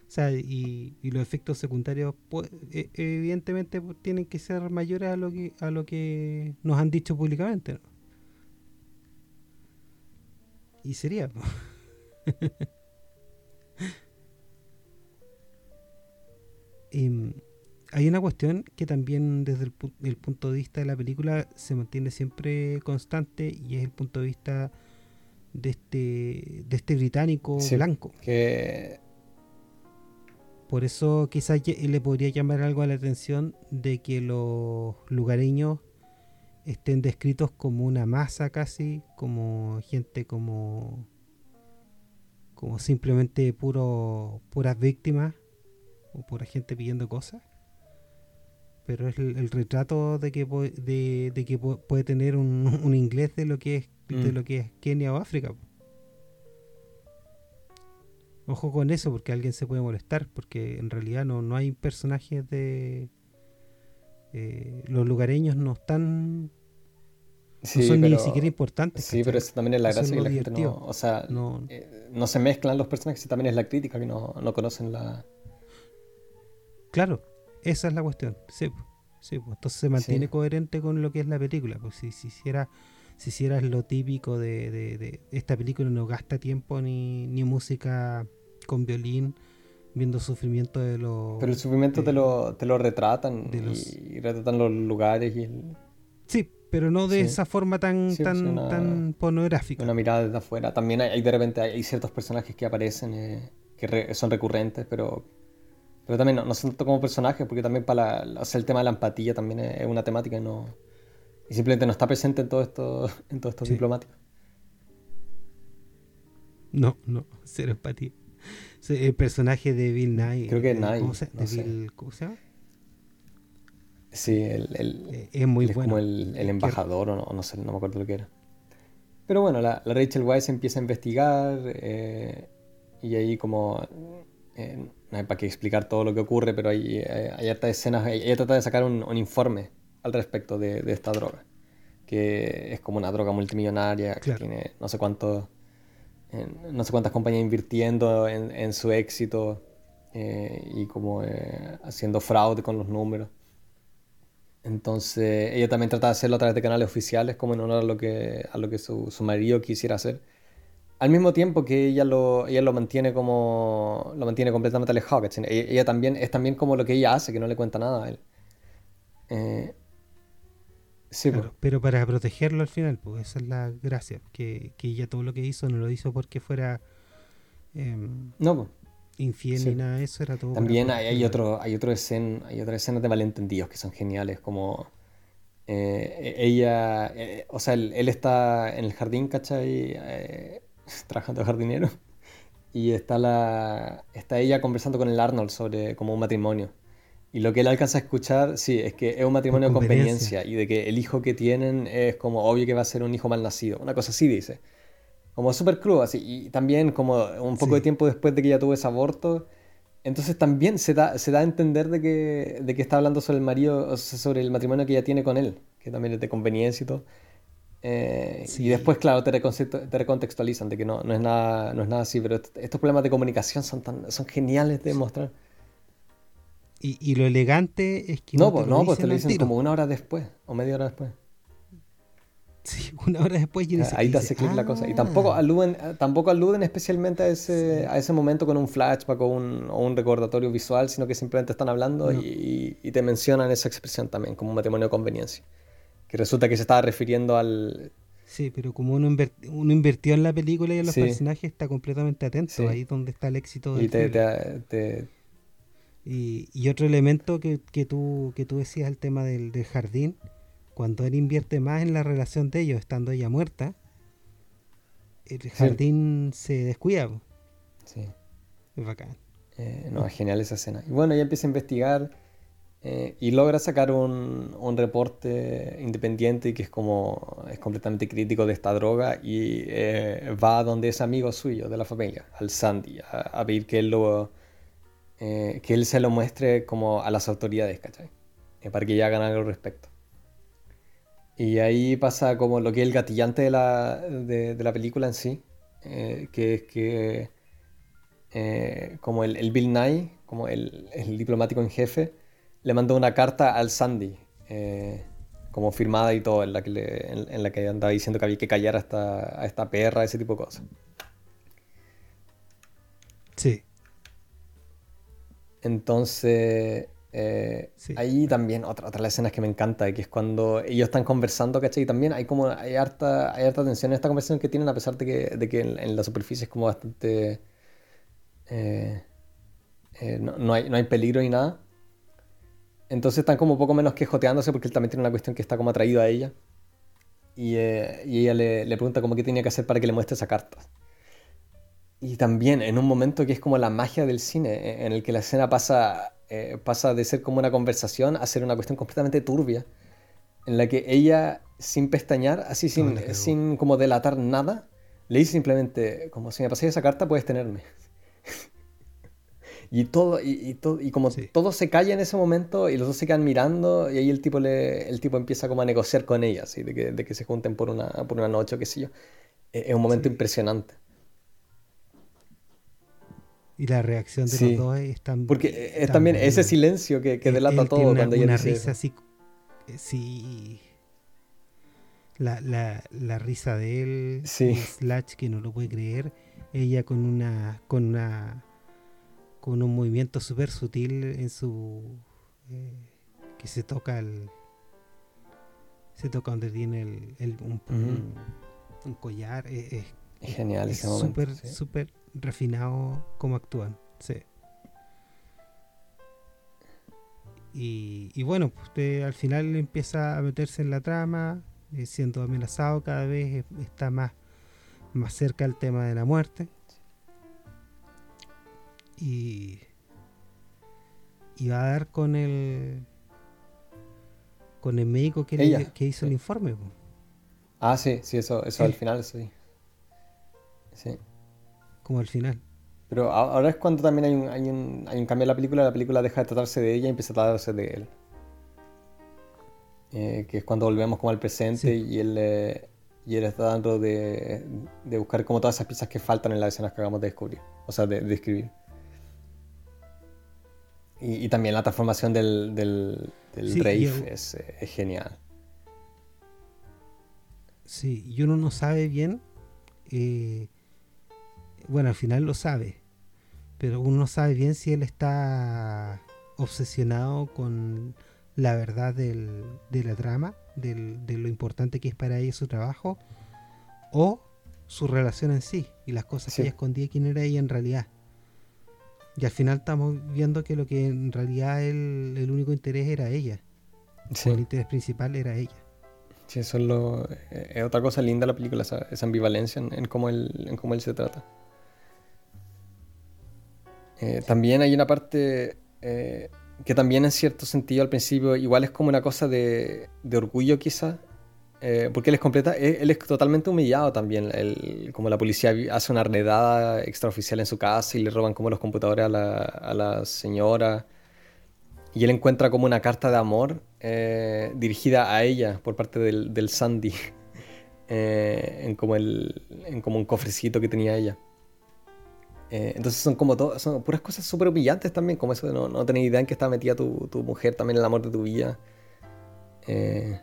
O sea, y, y los efectos secundarios, pues, e- evidentemente, pues, tienen que ser mayores a lo que a lo que nos han dicho públicamente. ¿no? Y sería. pues. Em, hay una cuestión que también desde el, pu- el punto de vista de la película se mantiene siempre constante y es el punto de vista de este de este británico Sí. blanco. Que Por eso quizás le podría llamar algo a la atención de que los lugareños estén descritos como una masa casi, como gente como como simplemente puro puras víctimas o pura gente pidiendo cosas. Pero es el, el retrato de que de, de que puede tener un, un inglés de lo que es de Mm. lo que es Kenia o África. Ojo con eso, porque alguien se puede molestar, porque en realidad no, no hay personajes de... eh, los lugareños no están... sí, no son pero, ni siquiera importantes. Sí, ¿cachai? pero eso también es la Eso gracia lo que la gente no. divertido. O sea, No, eh, no se mezclan los personajes, también es la crítica que no, no conocen la. Claro, esa es la cuestión. Sí, po. entonces se mantiene Sí. coherente con lo que es la película. Pues si, si hiciera si hicieras lo típico de, de- de esta película no gasta tiempo ni, ni música con violín viendo sufrimiento de los Pero el sufrimiento de- te, lo, te lo retratan de los- y retratan los lugares y el- Sí, pero no de Sí. esa forma tan, Sí, tan, una- tan pornográfica. una mirada desde afuera. También hay, hay de repente hay, hay ciertos personajes que aparecen eh, que re- son recurrentes, pero, pero también no, no son tanto como personajes, porque también para la- o sea, el tema de la empatía también es, una temática y no. Y simplemente no está presente en todo esto, en todo esto Sí. diplomático. No, no, cero empatía. El personaje de Bill Nye. Creo que es Nye, ¿cómo se, no de sé. Bill- ¿Cómo se llama? Sí, el, el- Eh, es muy él es bueno. como el, el embajador o no, no sé, no me acuerdo lo que era. Pero bueno, la, la Rachel Weisz empieza a investigar eh, y ahí como... eh, no hay para qué explicar todo lo que ocurre, pero hay, hay, hay hartas escenas, ella trata de sacar un, un informe al respecto de, de esta droga, que es como una droga multimillonaria, que Claro. tiene no sé cuántos, eh, no sé cuántas compañías invirtiendo en, en su éxito eh, y como eh, haciendo fraude con los números. Entonces, ella también trata de hacerlo a través de canales oficiales, como en honor a lo que, a lo que su, su marido quisiera hacer. Al mismo tiempo que ella lo, ella lo mantiene como. lo mantiene completamente alejado, ¿cachai? Ella, ella también, es también como lo que ella hace, que no le cuenta nada a él. Eh, sí, Claro, pues. pero para protegerlo al final, pues esa es la gracia. Que, que ella todo lo que hizo no lo hizo porque fuera em, No, pues. infiel Sí. ni nada de eso, era todo. También hay, hay, otro, hay, otro escen- hay otras escenas de malentendidos que son geniales, como eh, ella, eh, o sea, él, él está en el jardín, ¿cachai? Trabajando de jardinero, y está, la, está ella conversando con el Arnold sobre como un matrimonio. Y lo que él alcanza a escuchar, sí, es que es un matrimonio de conveniencia. conveniencia y de que el hijo que tienen es como obvio que va a ser un hijo mal nacido. Una cosa así dice. Como súper crudo, así. Y también como un poco Sí. de tiempo después de que ella tuvo ese aborto, entonces también se da, se da a entender de que, de que está hablando sobre el marido, o sea, sobre el matrimonio que ella tiene con él, que también es de conveniencia y todo. Eh, Sí. Y después, claro, te, recontextualizan de que no, no, es nada, no es nada así, pero est- estos problemas de comunicación son, tan, son geniales de mostrar. Y, y lo elegante es que No, no, pues te lo no, pues te dicen lo dicen tiro. como una hora después, o media hora después. Sí, una hora después y dice- Ahí te hace clic la cosa. Y "Ah". tampoco aluden, tampoco aluden especialmente a ese, a ese momento con un flashback o un, o un recordatorio visual, sino que simplemente están hablando No. y, y te mencionan esa expresión también, como un matrimonio de conveniencia. Que resulta que se estaba refiriendo al... Sí, pero como uno, uno invirtió en la película y en los Sí. personajes, está completamente atento. Sí. Ahí es donde está el éxito Y del te, thriller. te- te- Y, y otro elemento que, que, tú, que tú decías, el tema del, del jardín, cuando él invierte más en la relación de ellos, estando ella muerta, el jardín se descuida. sí. Es bacán. Eh, no, es genial esa escena. Y bueno, ella empieza a investigar eh, y logra sacar un, un reporte independiente que es como es completamente crítico de esta droga y eh, va a donde es amigo suyo de la familia, al Sandy, a, pedir que él lo eh, que él se lo muestre como a las autoridades, ¿cachai? Eh, para que ya hagan algo al respecto. Y ahí pasa como lo que es el gatillante de la, de, la película en sí, que es que como el, Bill Nye, como el, diplomático en jefe, le mandó una carta al Sandy, como firmada y todo, en la, que en, la que andaba diciendo que había que callar a esta, a esta perra, ese tipo de cosas. Sí. Entonces, eh, ahí también otra, otra de las escenas que me encanta, que es cuando ellos están conversando, ¿cachai? Y también hay como, hay harta, hay harta tensión en esta conversación que tienen, a pesar de que, de que en, la superficie es como bastante... Eh, eh, no, hay, no hay peligro ni nada. Entonces están como un poco menos quejoteándose porque él también tiene una cuestión que está como atraído a ella. Y, y ella le, le, pregunta como qué tenía que hacer para que le muestre esa carta. Y también en un momento que es como la magia del cine, e, en el que la escena pasa, eh, pasa de ser como una conversación a ser una cuestión completamente turbia, en la que ella, sin pestañar, así sin, sin como delatar nada, le dice simplemente, como si me pasé esa carta, puedes tenerme. Y todo, y, todo, y como todo se calla en ese momento y los dos se quedan mirando y ahí el tipo, le, el tipo empieza como a negociar con ella, ¿sí? de, que, de que se junten por una, por una noche o qué sé yo. E, es un momento impresionante. Y la reacción de los dos es tan. Porque es también ese silencio que, que delata todo una, cuando ella una risa así. Eh, sí. La, la, la, risa de él. Sí. Slash que no lo puede creer. Ella con una. con una. Con un movimiento súper sutil en su. Eh, que se toca el. Se toca donde tiene el, el un, un, collar. Es, genial ese momento. Súper, súper refinado como actúan. Sí. Y, bueno, pues usted al final empieza a meterse en la trama, eh, siendo amenazado cada vez, está más, más cerca al tema de la muerte. Y, y va a dar con el con el médico que, que hizo el informe. Ah, sí, sí, eso, eso al final, sí. Sí como al final. Pero ahora es cuando también hay un, hay un, hay un cambio en la película, la película deja de tratarse de ella y empieza a tratarse de él. Eh, que es cuando volvemos como al presente y él eh, y él está dando de, de, buscar como todas esas piezas que faltan en las escenas que acabamos de descubrir, o sea, de, escribir. Y, también la transformación del, del, del es, es, genial. Sí, y uno no sabe bien eh, bueno, al final lo sabe, pero uno no sabe bien si él está obsesionado con la verdad del, de la trama, del, de lo importante que es para ella su trabajo, o su relación en sí y las cosas que ella escondía quién era ella en realidad. Y al final estamos viendo que lo que en realidad el, el único interés era ella. el interés principal era ella. Sí, eso es, lo, eh, es otra cosa linda de la película, esa, ambivalencia en, en, cómo él, en cómo él se trata. Eh, también hay una parte eh, que también en cierto sentido al principio igual es como una cosa de, orgullo quizá, eh, porque él es completa, él, es totalmente humillado también, como la policía hace una redada extraoficial en su casa y le roban como los computadores a la, señora, y él encuentra como una carta de amor dirigida a ella por parte del, Sandy, en, como el, en como un cofrecito que tenía ella. Eh, entonces son como todo, son puras cosas súper humillantes también, como eso de no, no tener idea en que está metida tu, tu, mujer también en el amor de tu vida. Eh,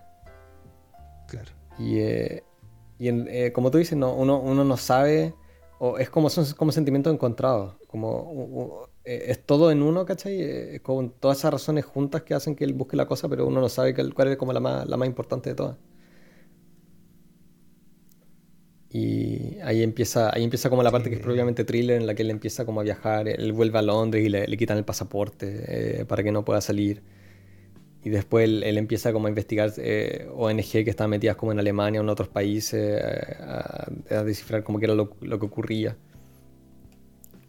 claro. Y, eh, y como tú dices, no, uno, uno no sabe, o es como, son como sentimientos encontrados, como es todo en uno, ¿cachai? con todas esas razones juntas que hacen que él busque la cosa, pero uno no sabe cuál es como la más, la más importante de todas. Y ahí empieza, ahí empieza como la parte que es propiamente thriller, en la que él empieza como a viajar, él vuelve a Londres y le, quitan el pasaporte eh, para que no pueda salir. Y después él, empieza como a investigar eh, ONG que estaban metidas como en Alemania o en otros países, eh, a, descifrar como que era lo, que ocurría.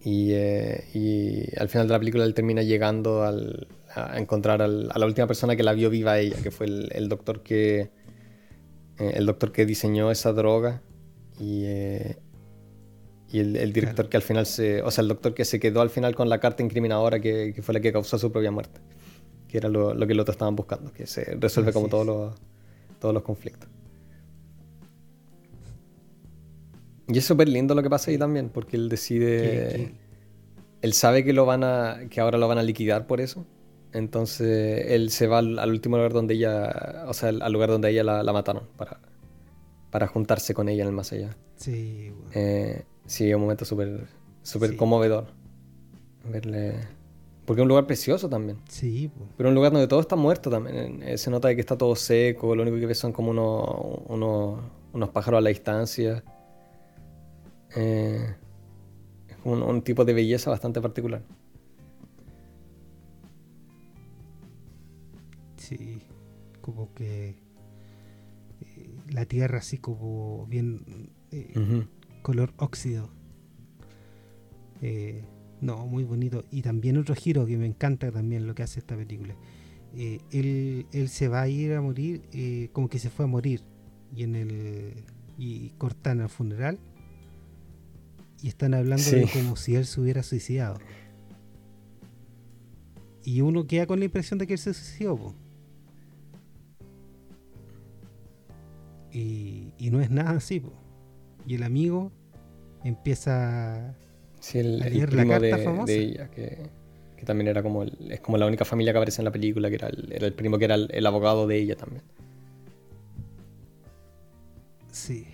Y, y, al final de la película él termina llegando a encontrar a la última persona que la vio viva a ella, que fue el, el doctor que el doctor que diseñó esa droga y, eh, Y el, director que al final se. O sea, el doctor que se quedó al final con la carta incriminadora que, fue la que causó su propia muerte. Que era lo, que los otros estaban buscando, que se resuelve como todos los, todos los conflictos. Y es súper lindo lo que pasa ahí también, porque él decide. Él sabe que lo van a. que ahora lo van a liquidar por eso. Entonces él se va al, último lugar donde ella. O sea, al lugar donde ella la, mataron. Para, para juntarse con ella en el más allá. Sí, eh, Sí, un momento súper súper conmovedor. Verle. Porque es un lugar precioso también. Sí. Pero un lugar donde todo está muerto también. Eh, se nota que está todo seco. Lo único que ves son como unos, unos, pájaros a la distancia. Eh, es un, un tipo de belleza bastante particular. Sí. Como que eh, la tierra así como bien color óxido. Eh, no, muy bonito. Y también otro giro que me encanta también lo que hace esta película. Eh, él, se va a ir a morir eh, como que se fue a morir. Y en el. Y cortan el funeral. Y están hablando de como si él se hubiera suicidado. Y uno queda con la impresión de que él se suicidó. Y, y, no es nada así. Po y el amigo empieza sí, el, la carta de, famosa. de ella, que, también era como es como la única familia que aparece en la película, que era el, era el primo que era el, abogado de ella también. Sí,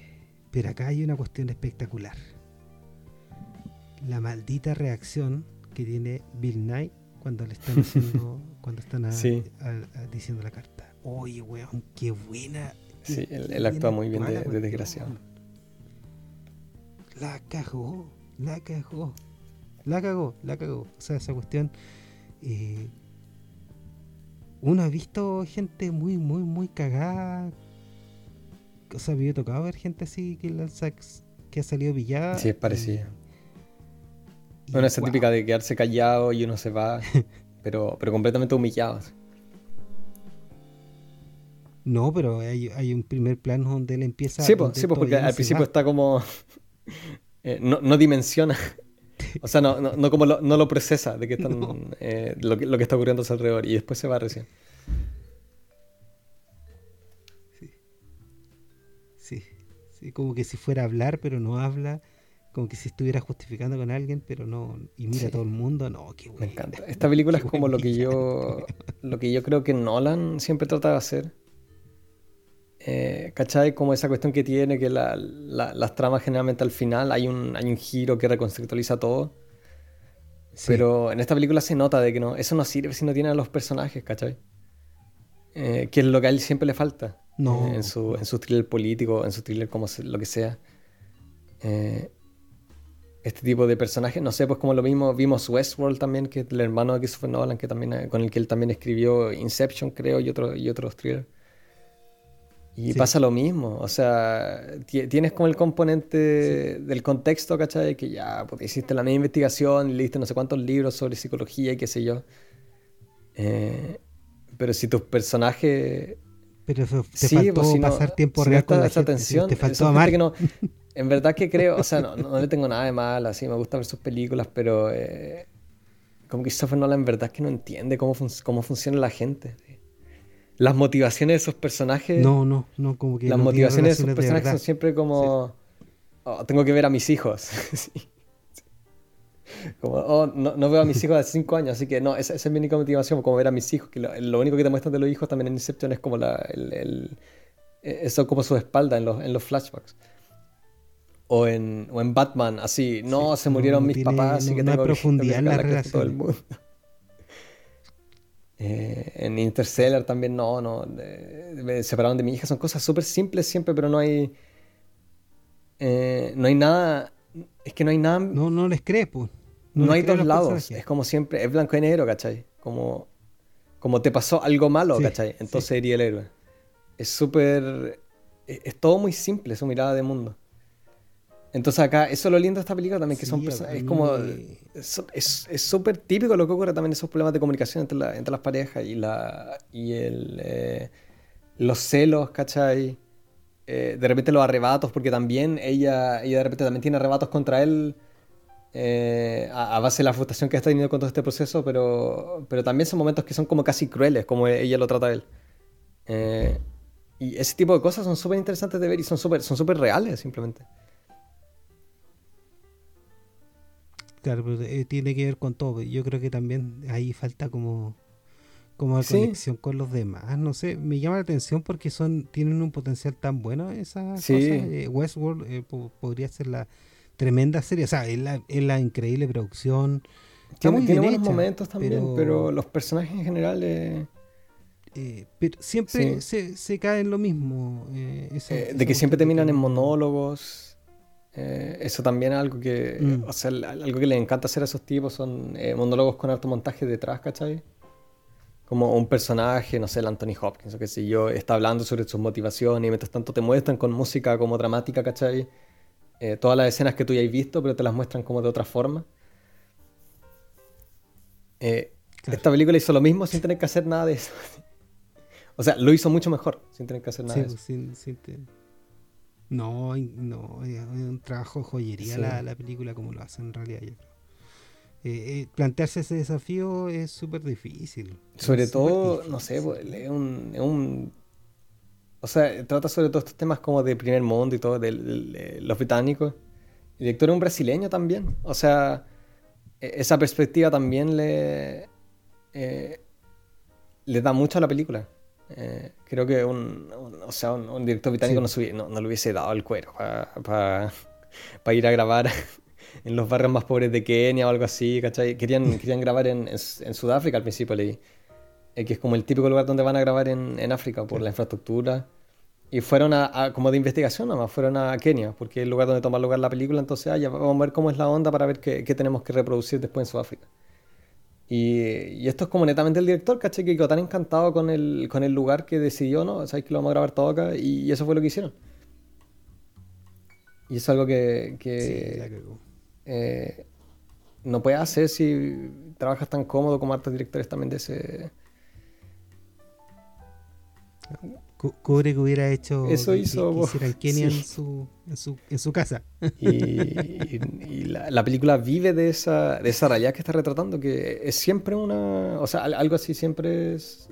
pero acá hay una cuestión espectacular. La maldita reacción que tiene Bill Nye cuando le están diciendo, cuando están diciendo la carta. Oye, weón, qué buena. sí, él, actúa muy bien de, de desgraciado la cagó, la cagó, la cagó, la cagó. O sea, esa cuestión. Eh, uno ha visto gente muy, muy, muy cagada. O sea, había tocado ver gente así que, que ha salido pillada. Sí, es parecido. bueno, esa típica de quedarse callado y uno se va, pero, pero completamente humillado. No, pero hay, un primer plano donde él empieza. Sí, pues, sí, porque al principio está como eh, no, dimensiona. O sea, no, no, como lo, no lo procesa de que están, eh, lo, que, lo, que, está ocurriendo a su alrededor y después se va recién. Sí. sí. Sí, como que si fuera a hablar, pero no habla. Como que si estuviera justificando con alguien, pero no. Y mira a todo el mundo, no, qué Me encanta. Esta película es como lo que yo. Lo que yo creo que Nolan siempre trata de hacer eh, ¿Cachai? Como esa cuestión que tiene, que las tramas generalmente al final hay un, hay un giro que reconceptualiza todo. Pero en esta película se nota de que no, eso no sirve si no tiene a los personajes, ¿cachai? Eh, que es lo que a él siempre le falta. No. Eh, en, su, en su thriller político, en su thriller como lo que sea. Eh, este tipo de personajes, no sé, pues como lo mismo, vimos Westworld también, que es el hermano de Christopher Nolan, que también, con el que él también escribió Inception, creo, y, otro, y otros thrillers. Y pasa lo mismo, o sea, tienes como el componente del contexto, ¿cachai? Que ya pues, hiciste la misma investigación leíste no sé cuántos libros sobre psicología y qué sé yo. Eh, pero si tus personajes... Pero te faltó pues, pasar tiempo real con la atención, te faltó amar. Que no, en verdad que creo, o sea, no, le tengo nada de mal, así me gusta ver sus películas, pero eh, como que Christopher Nolan en verdad que no entiende cómo, cómo funciona la gente las motivaciones de esos personajes. No, no, no, como que. Las motivaciones de esos personajes son siempre como. Oh, tengo que ver a mis hijos. Como, oh, no, no, veo a mis hijos hace cinco años, así que no, esa, es mi única motivación, como ver a mis hijos. Que lo, único que te muestran de los hijos también en Inception es como la, el, el, eh, eso como su espalda en los, en los flashbacks. O en, o en Batman, así, no, se murieron mis papás, así que tengo profundidad en la relación. Todo el mundo. Eh, en Interstellar también no, no, me separaron de mi hija, son cosas súper simples siempre, pero no hay, eh, no hay nada, es que no hay nada... No, no les crees, pues. No, hay dos lados, es como siempre, es blanco y negro, ¿cachai? Como, como te pasó algo malo, ¿cachai? Entonces sería el héroe. Es súper, es todo muy simple su mirada de mundo. Entonces acá, eso es lo lindo de esta película también, que son es como, es súper típico lo que ocurre también esos problemas de comunicación entre, entre las parejas y, la, y el, eh, los celos, ¿cachai? eh, de repente los arrebatos, porque también ella, ella de repente también tiene arrebatos contra él eh, a, base de la frustración que está teniendo con todo este proceso, pero, pero también son momentos que son como casi crueles, como ella lo trata a él. Y ese tipo de cosas son súper interesantes de ver y son súper son super reales, simplemente. Claro, pero eh, tiene que ver con todo. Yo creo que también ahí falta como como conexión con los demás. No sé, me llama la atención porque son tienen un potencial tan bueno esas cosas. Westworld podría ser la tremenda serie. O sea, es la, es la increíble producción. Tiene, tiene buenos momentos también, pero, los personajes en general. Eh, eh, pero siempre se, se, cae en lo mismo. Eh, de que siempre terminan en monólogos. Eso también es algo que. Mm. O sea, algo que les encanta hacer a esos tipos son monólogos con alto montaje detrás, ¿cachai? Como un personaje, no sé, el Anthony Hopkins o qué sé yo, está hablando sobre sus motivaciones y mientras tanto te muestran con música como dramática, ¿cachai? Eh, todas las escenas que tú ya has visto, pero te las muestran como de otra forma. Eh, esta película hizo lo mismo sin tener que hacer nada de eso. o sea, lo hizo mucho mejor sin tener que hacer nada de eso. No, no, es un trabajo de joyería la, película como lo hace en realidad. Eh, plantearse ese desafío es súper difícil. Sobre todo, no sé, pues, es un o sea, trata sobre todo estos temas como de primer mundo y todo, de, los británicos. El director es un brasileño también. O sea, e, esa perspectiva también le, eh, le da mucho a la película. Eh, creo que un, o sea, un, director británico no, no, le hubiese dado el cuero para ir a grabar en los barrios más pobres de Kenia o algo así, ¿cachai? Querían, querían grabar en, en Sudáfrica al principio, leí. Eh, que es como el típico lugar donde van a grabar en, en África por la infraestructura. Y fueron a, como de investigación nomás, fueron a Kenia, porque es el lugar donde toma lugar la película, entonces ah, ya vamos a ver cómo es la onda para ver qué, qué tenemos que reproducir después en Sudáfrica. Y, y, esto es como netamente el director, ¿caché? Que quedó tan encantado con el, con el lugar que decidió, ¿no? Sabéis que lo vamos a grabar todo acá, y, eso fue lo que hicieron. Y es algo que, que eh, no puedes hacer si trabajas tan cómodo como hartos directores también de ese Que hubiera hecho eso hizo Kenia en, su, en, su, casa. Y, la, película vive de esa de esa realidad que está retratando que es siempre una o sea algo así siempre es,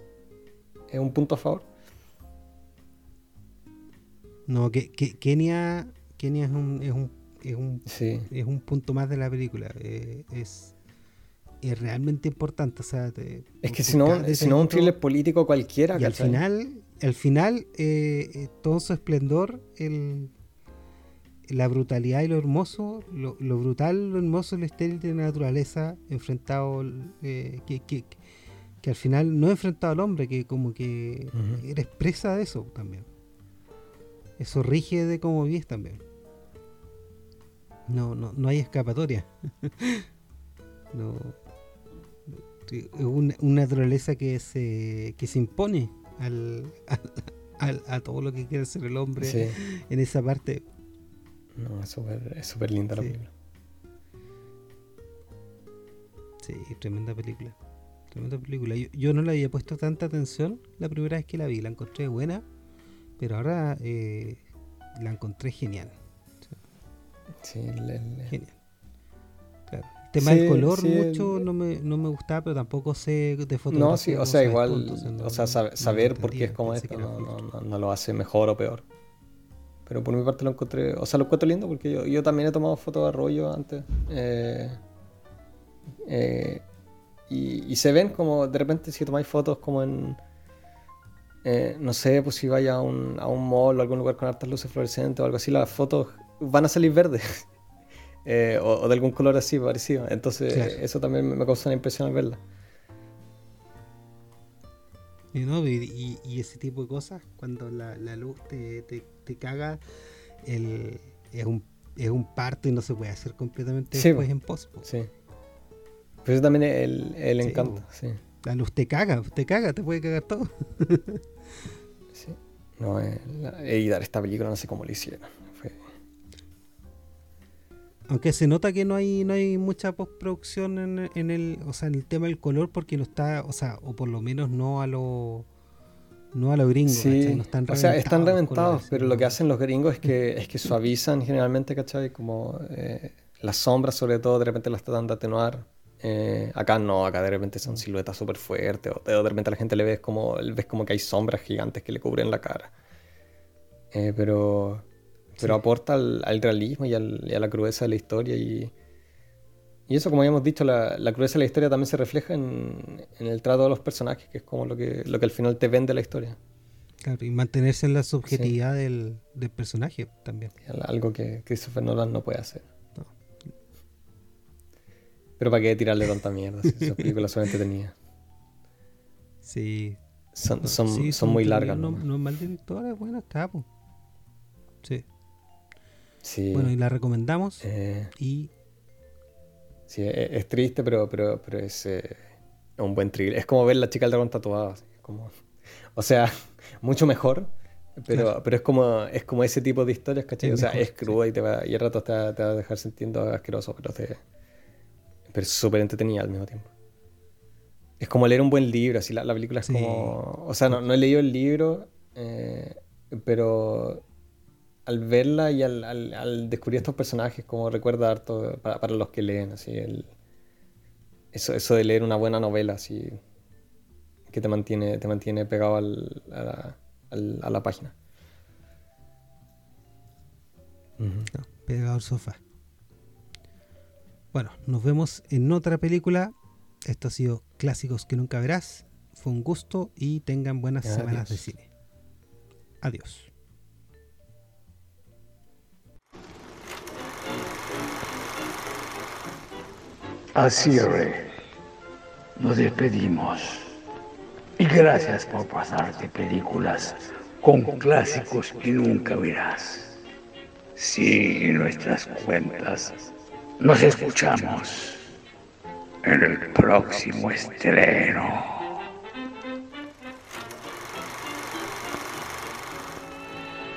es un punto a favor. No que, Kenia Kenia es un es un es un, es un punto más de la película. Eh, es es realmente importante. O sea, es que si no, si no un thriller político cualquiera. Y al final, al final eh, eh, todo su esplendor, el, la brutalidad y lo hermoso, lo, brutal, lo hermoso, lo estéril de la naturaleza enfrentado, eh, que, que, que, al final no enfrentado al hombre, que como que era expresa de eso también. Eso rige de cómo vives también. No, no, no hay escapatoria. no una, una naturaleza que se, que se impone al, a todo lo que quiere ser el hombre en esa parte. No, es súper linda la película. Sí, tremenda película. Tremenda película. Yo, no le había puesto tanta atención la primera vez que la vi. La encontré buena, pero ahora eh, la encontré genial. Sí, genial. Tema del color mucho no, me, no me gustaba, pero tampoco sé de fotografía. No, sí, o sea, igual, o sea, saber, por qué es como esto no, no, no, lo hace mejor o peor. Pero por mi parte lo encontré, o sea, lo encuentro lindo porque yo, yo también he tomado fotos de rollo antes. Eh, eh, y, y, se ven como, de repente, si tomáis fotos como en, eh, no sé, pues si vaya a un, a un mall o algún lugar con hartas luces fluorescentes o algo así, las fotos van a salir verdes. Eh, o, de algún color así parecido. Entonces, eso también me causa una impresión al verla. Y, no, y, ese tipo de cosas, cuando la, luz te, te, caga, el, es, un, es un parto y no se puede hacer completamente después en post. Sí. Pero eso también es el, el encanto. Sí. La luz te caga, te caga, te puede cagar todo. sí. No, eh, y dar esta película no sé cómo lo hicieron. Aunque se nota que no hay no hay mucha postproducción en, en el, o sea, en el tema del color porque no está, o sea, o por lo menos no a lo no a los gringos. Sí, no están o sea, están reventados, pero lo que hacen los gringos es que, es que suavizan generalmente, ¿cachai? Como eh, las sombras, sobre todo, de repente las tratan de atenuar. Eh, acá no, acá de repente son siluetas súper fuertes, o de repente a la gente le ves como, ves como que hay sombras gigantes que le cubren la cara. Eh, pero pero aporta al, realismo y, a la crudeza de la historia y, y eso, como habíamos dicho, la, la, crudeza de la historia también se refleja en, el trato de los personajes, que es como lo que, lo que al final te vende la historia. Claro, y mantenerse en la subjetividad del, personaje también. Algo que Christopher Nolan no puede hacer. Pero para qué tirarle tanta mierda, si esas películas son entretenidas. Sí. Son, son, son, muy largas. No, no, mal director, bueno, está. Sí. Sí. Bueno, y la recomendamos. Eh, y Sí, e-, es, triste, pero, pero, pero es eh, un buen thriller. Es como ver la chica del dragón tatuada. Como, o sea, mucho mejor, pero, pero es como es como ese tipo de historias, ¿cachai? o sea, es cruda y, te va, y al rato te va, te va, a dejar sintiendo asqueroso, pero, te, pero es súper entretenida al mismo tiempo. Es como leer un buen libro, así la, la película es como... O sea, no, no, he leído el libro, eh, pero al verla y al, al, descubrir estos personajes, como recuerda harto para, para los que leen, así, el, eso, eso de leer una buena novela, así, que te mantiene, te mantiene pegado al, a, la, a, la, página. pegado al sofá. Bueno, nos vemos en otra película. Esto ha sido Clásicos que nunca verás. Fue un gusto y tengan buenas semanas de cine. Adiós. Al cierre, nos despedimos. Y gracias por pasarte películas con clásicos que nunca verás. Sigue nuestras cuentas. Nos escuchamos en el próximo estreno.